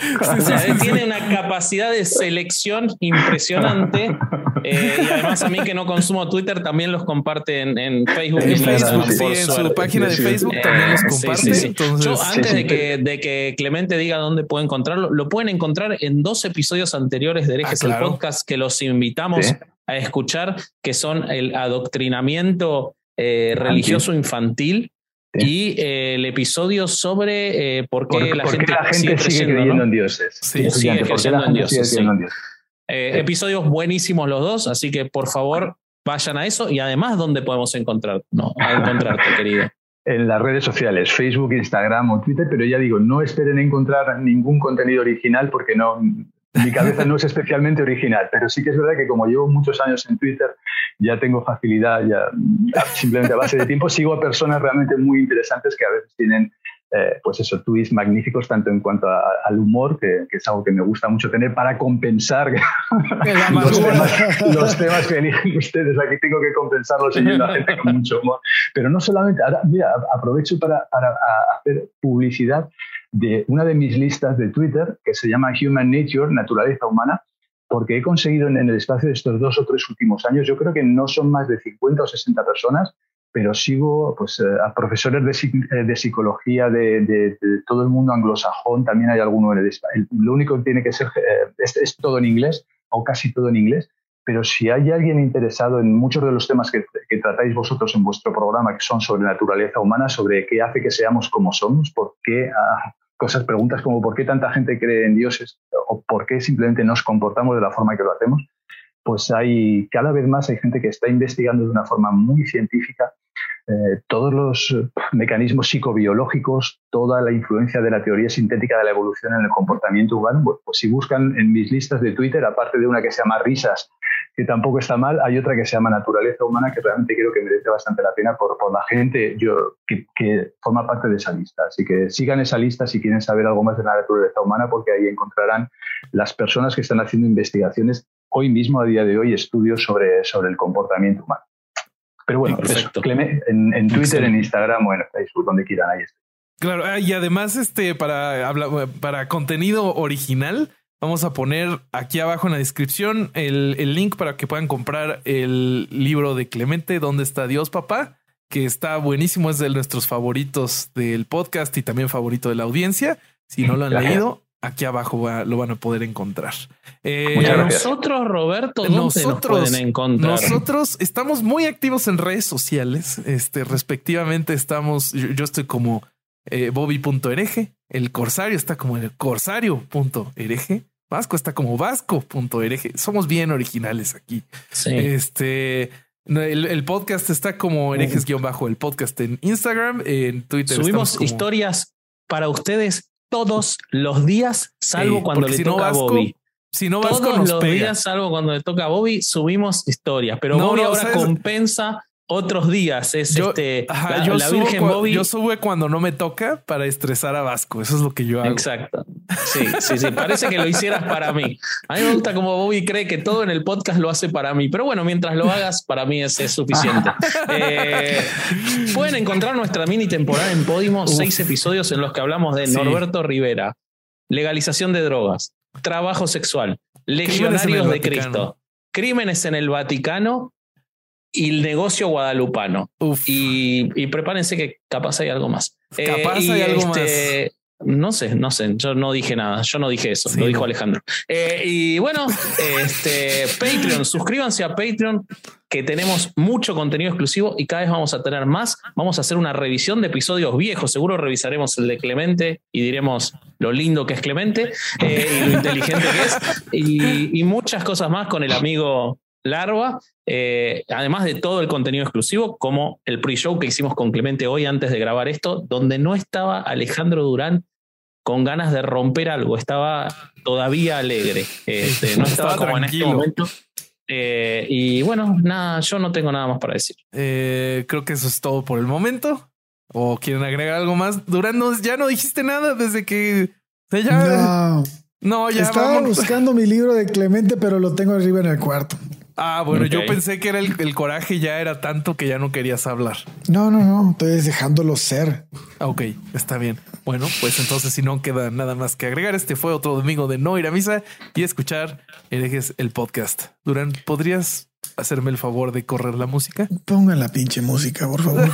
tiene una capacidad de selección impresionante. Eh, y además a mí que no consumo Twitter también los comparte en, Facebook. En Facebook, sí, en su página de Facebook también los comparte. Yo antes de que, de que Clemente diga dónde puede encontrarlo, lo pueden encontrar en dos episodios anteriores de Herejes ah, el podcast que los invitamos a escuchar, que son el adoctrinamiento eh, religioso infantil y eh, el episodio sobre eh, por qué, la, gente sigue, creyendo en dioses. Sí, sigue creyendo en dioses. episodios buenísimos los dos, así que por favor vayan a eso y además, ¿dónde podemos encontrar, no, encontrarte, querido? En las redes sociales, Facebook, Instagram o Twitter, pero ya digo, no esperen encontrar ningún contenido original porque no, mi cabeza no es especialmente original, pero sí que es verdad que como llevo muchos años en Twitter, ya tengo facilidad, ya simplemente a base de tiempo sigo a personas realmente muy interesantes que a veces tienen eh, pues eso, tweets magníficos tanto en cuanto al humor, que, es algo que me gusta mucho tener para compensar los, temas, que eligen ustedes. Aquí tengo que compensarlos siguiendo a gente con mucho humor. Pero no solamente, ahora, mira, aprovecho para, para hacer publicidad de una de mis listas de Twitter que se llama Human Nature, Naturaleza Humana, porque he conseguido en, el espacio de estos dos o tres últimos años, yo creo que no son más de 50 o 60 personas, pero sigo pues, eh, a profesores de, eh, de psicología de, todo el mundo anglosajón, también hay alguno en el, Lo único que tiene que ser eh, es, todo en inglés, o casi todo en inglés, pero si hay alguien interesado en muchos de los temas que, que, tratáis vosotros en vuestro programa, que son sobre naturaleza humana, sobre qué hace que seamos como somos, por qué, ah, cosas, preguntas como por qué tanta gente cree en dioses o por qué simplemente nos comportamos de la forma que lo hacemos, pues hay cada vez más hay gente que está investigando de una forma muy científica eh, todos los mecanismos psicobiológicos, toda la influencia de la teoría sintética de la evolución en el comportamiento humano. Pues si buscan en mis listas de Twitter, aparte de una que se llama Risas, que tampoco está mal, hay otra que se llama Naturaleza Humana, que realmente creo que merece bastante la pena por, por la gente yo, que, que, forma parte de esa lista. Así que sigan esa lista si quieren saber algo más de la naturaleza humana, porque ahí encontrarán las personas que están haciendo investigaciones hoy mismo, a día de hoy, estudios sobre, sobre el comportamiento humano. Pero bueno, en, en, Twitter, en Instagram o en Facebook, donde quieran, ahí está. Claro, ah, y además, este, para, para contenido original, vamos a poner aquí abajo en la descripción el, el, link para que puedan comprar el libro de Clemente, ¿Dónde está Dios, papá? Que está buenísimo, es de nuestros favoritos del podcast y también favorito de la audiencia. Si no lo han leído, aquí abajo lo van a poder encontrar. Eh, nosotros, Roberto, ¿dónde nosotros, nos pueden encontrar? Nosotros estamos muy activos en redes sociales. Este, respectivamente, estamos, yo, estoy como eh, Bobby.ereje, el Corsario está como el Corsario.ereje, Vasco está como Vasco.ereje. Somos bien originales aquí. Este. El, podcast está como herejes-bajo el podcast en Instagram, en Twitter. Subimos historias para ustedes todos los días, salvo cuando le toca a Bobby. Si no Vasco todos los días, salvo cuando le toca a Bobby, subimos historias. Pero Bobby ahora compensa otros días. Es este, la, Virgen Bobby. Yo sube cuando no me toca para estresar a Vasco. Eso es lo que yo hago. Exacto. Sí, sí, sí. Parece que lo hicieras para mí. A mí me gusta como Bobby cree que todo en el podcast lo hace para mí. Pero bueno, mientras lo hagas, para mí es, suficiente. Eh, pueden encontrar nuestra mini temporada en Podimo, seis episodios en los que hablamos de Norberto Rivera, legalización de drogas, trabajo sexual, legionarios de Cristo, crímenes en el Vaticano y el negocio guadalupano. Y, y, prepárense que capaz hay algo más. Capaz hay algo este, más. No sé, no sé, yo no dije nada, yo no dije eso, lo dijo Alejandro. Eh, y bueno, este, Patreon, suscríbanse a Patreon, que tenemos mucho contenido exclusivo y cada vez vamos a tener más. Vamos a hacer una revisión de episodios viejos, seguro revisaremos el de Clemente y diremos lo lindo que es Clemente eh, y lo inteligente que es, y, y muchas cosas más con el amigo Larva, eh, además de todo el contenido exclusivo, como el pre-show que hicimos con Clemente hoy antes de grabar esto, donde no estaba Alejandro Durán con ganas de romper algo, estaba todavía alegre, este, no estaba, como en este momento. Eh, y bueno, nada, yo no tengo nada más para decir. Eh, creo que eso es todo por el momento. ¿O quieren agregar algo más? Durán, ya no dijiste nada desde que... Ya, no. no, ya Estaba buscando mi libro de Clemente, pero lo tengo arriba en el cuarto. Ah, bueno, yo pensé que era el, coraje ya era tanto que ya no querías hablar. No, no, no, estoy dejándolo ser. Ok, está bien. Bueno, pues entonces si no queda nada más que agregar, este fue otro domingo de no ir a misa y escuchar herejes el podcast. Durán, ¿podrías hacerme el favor de correr la música? Pongan la pinche música, por favor.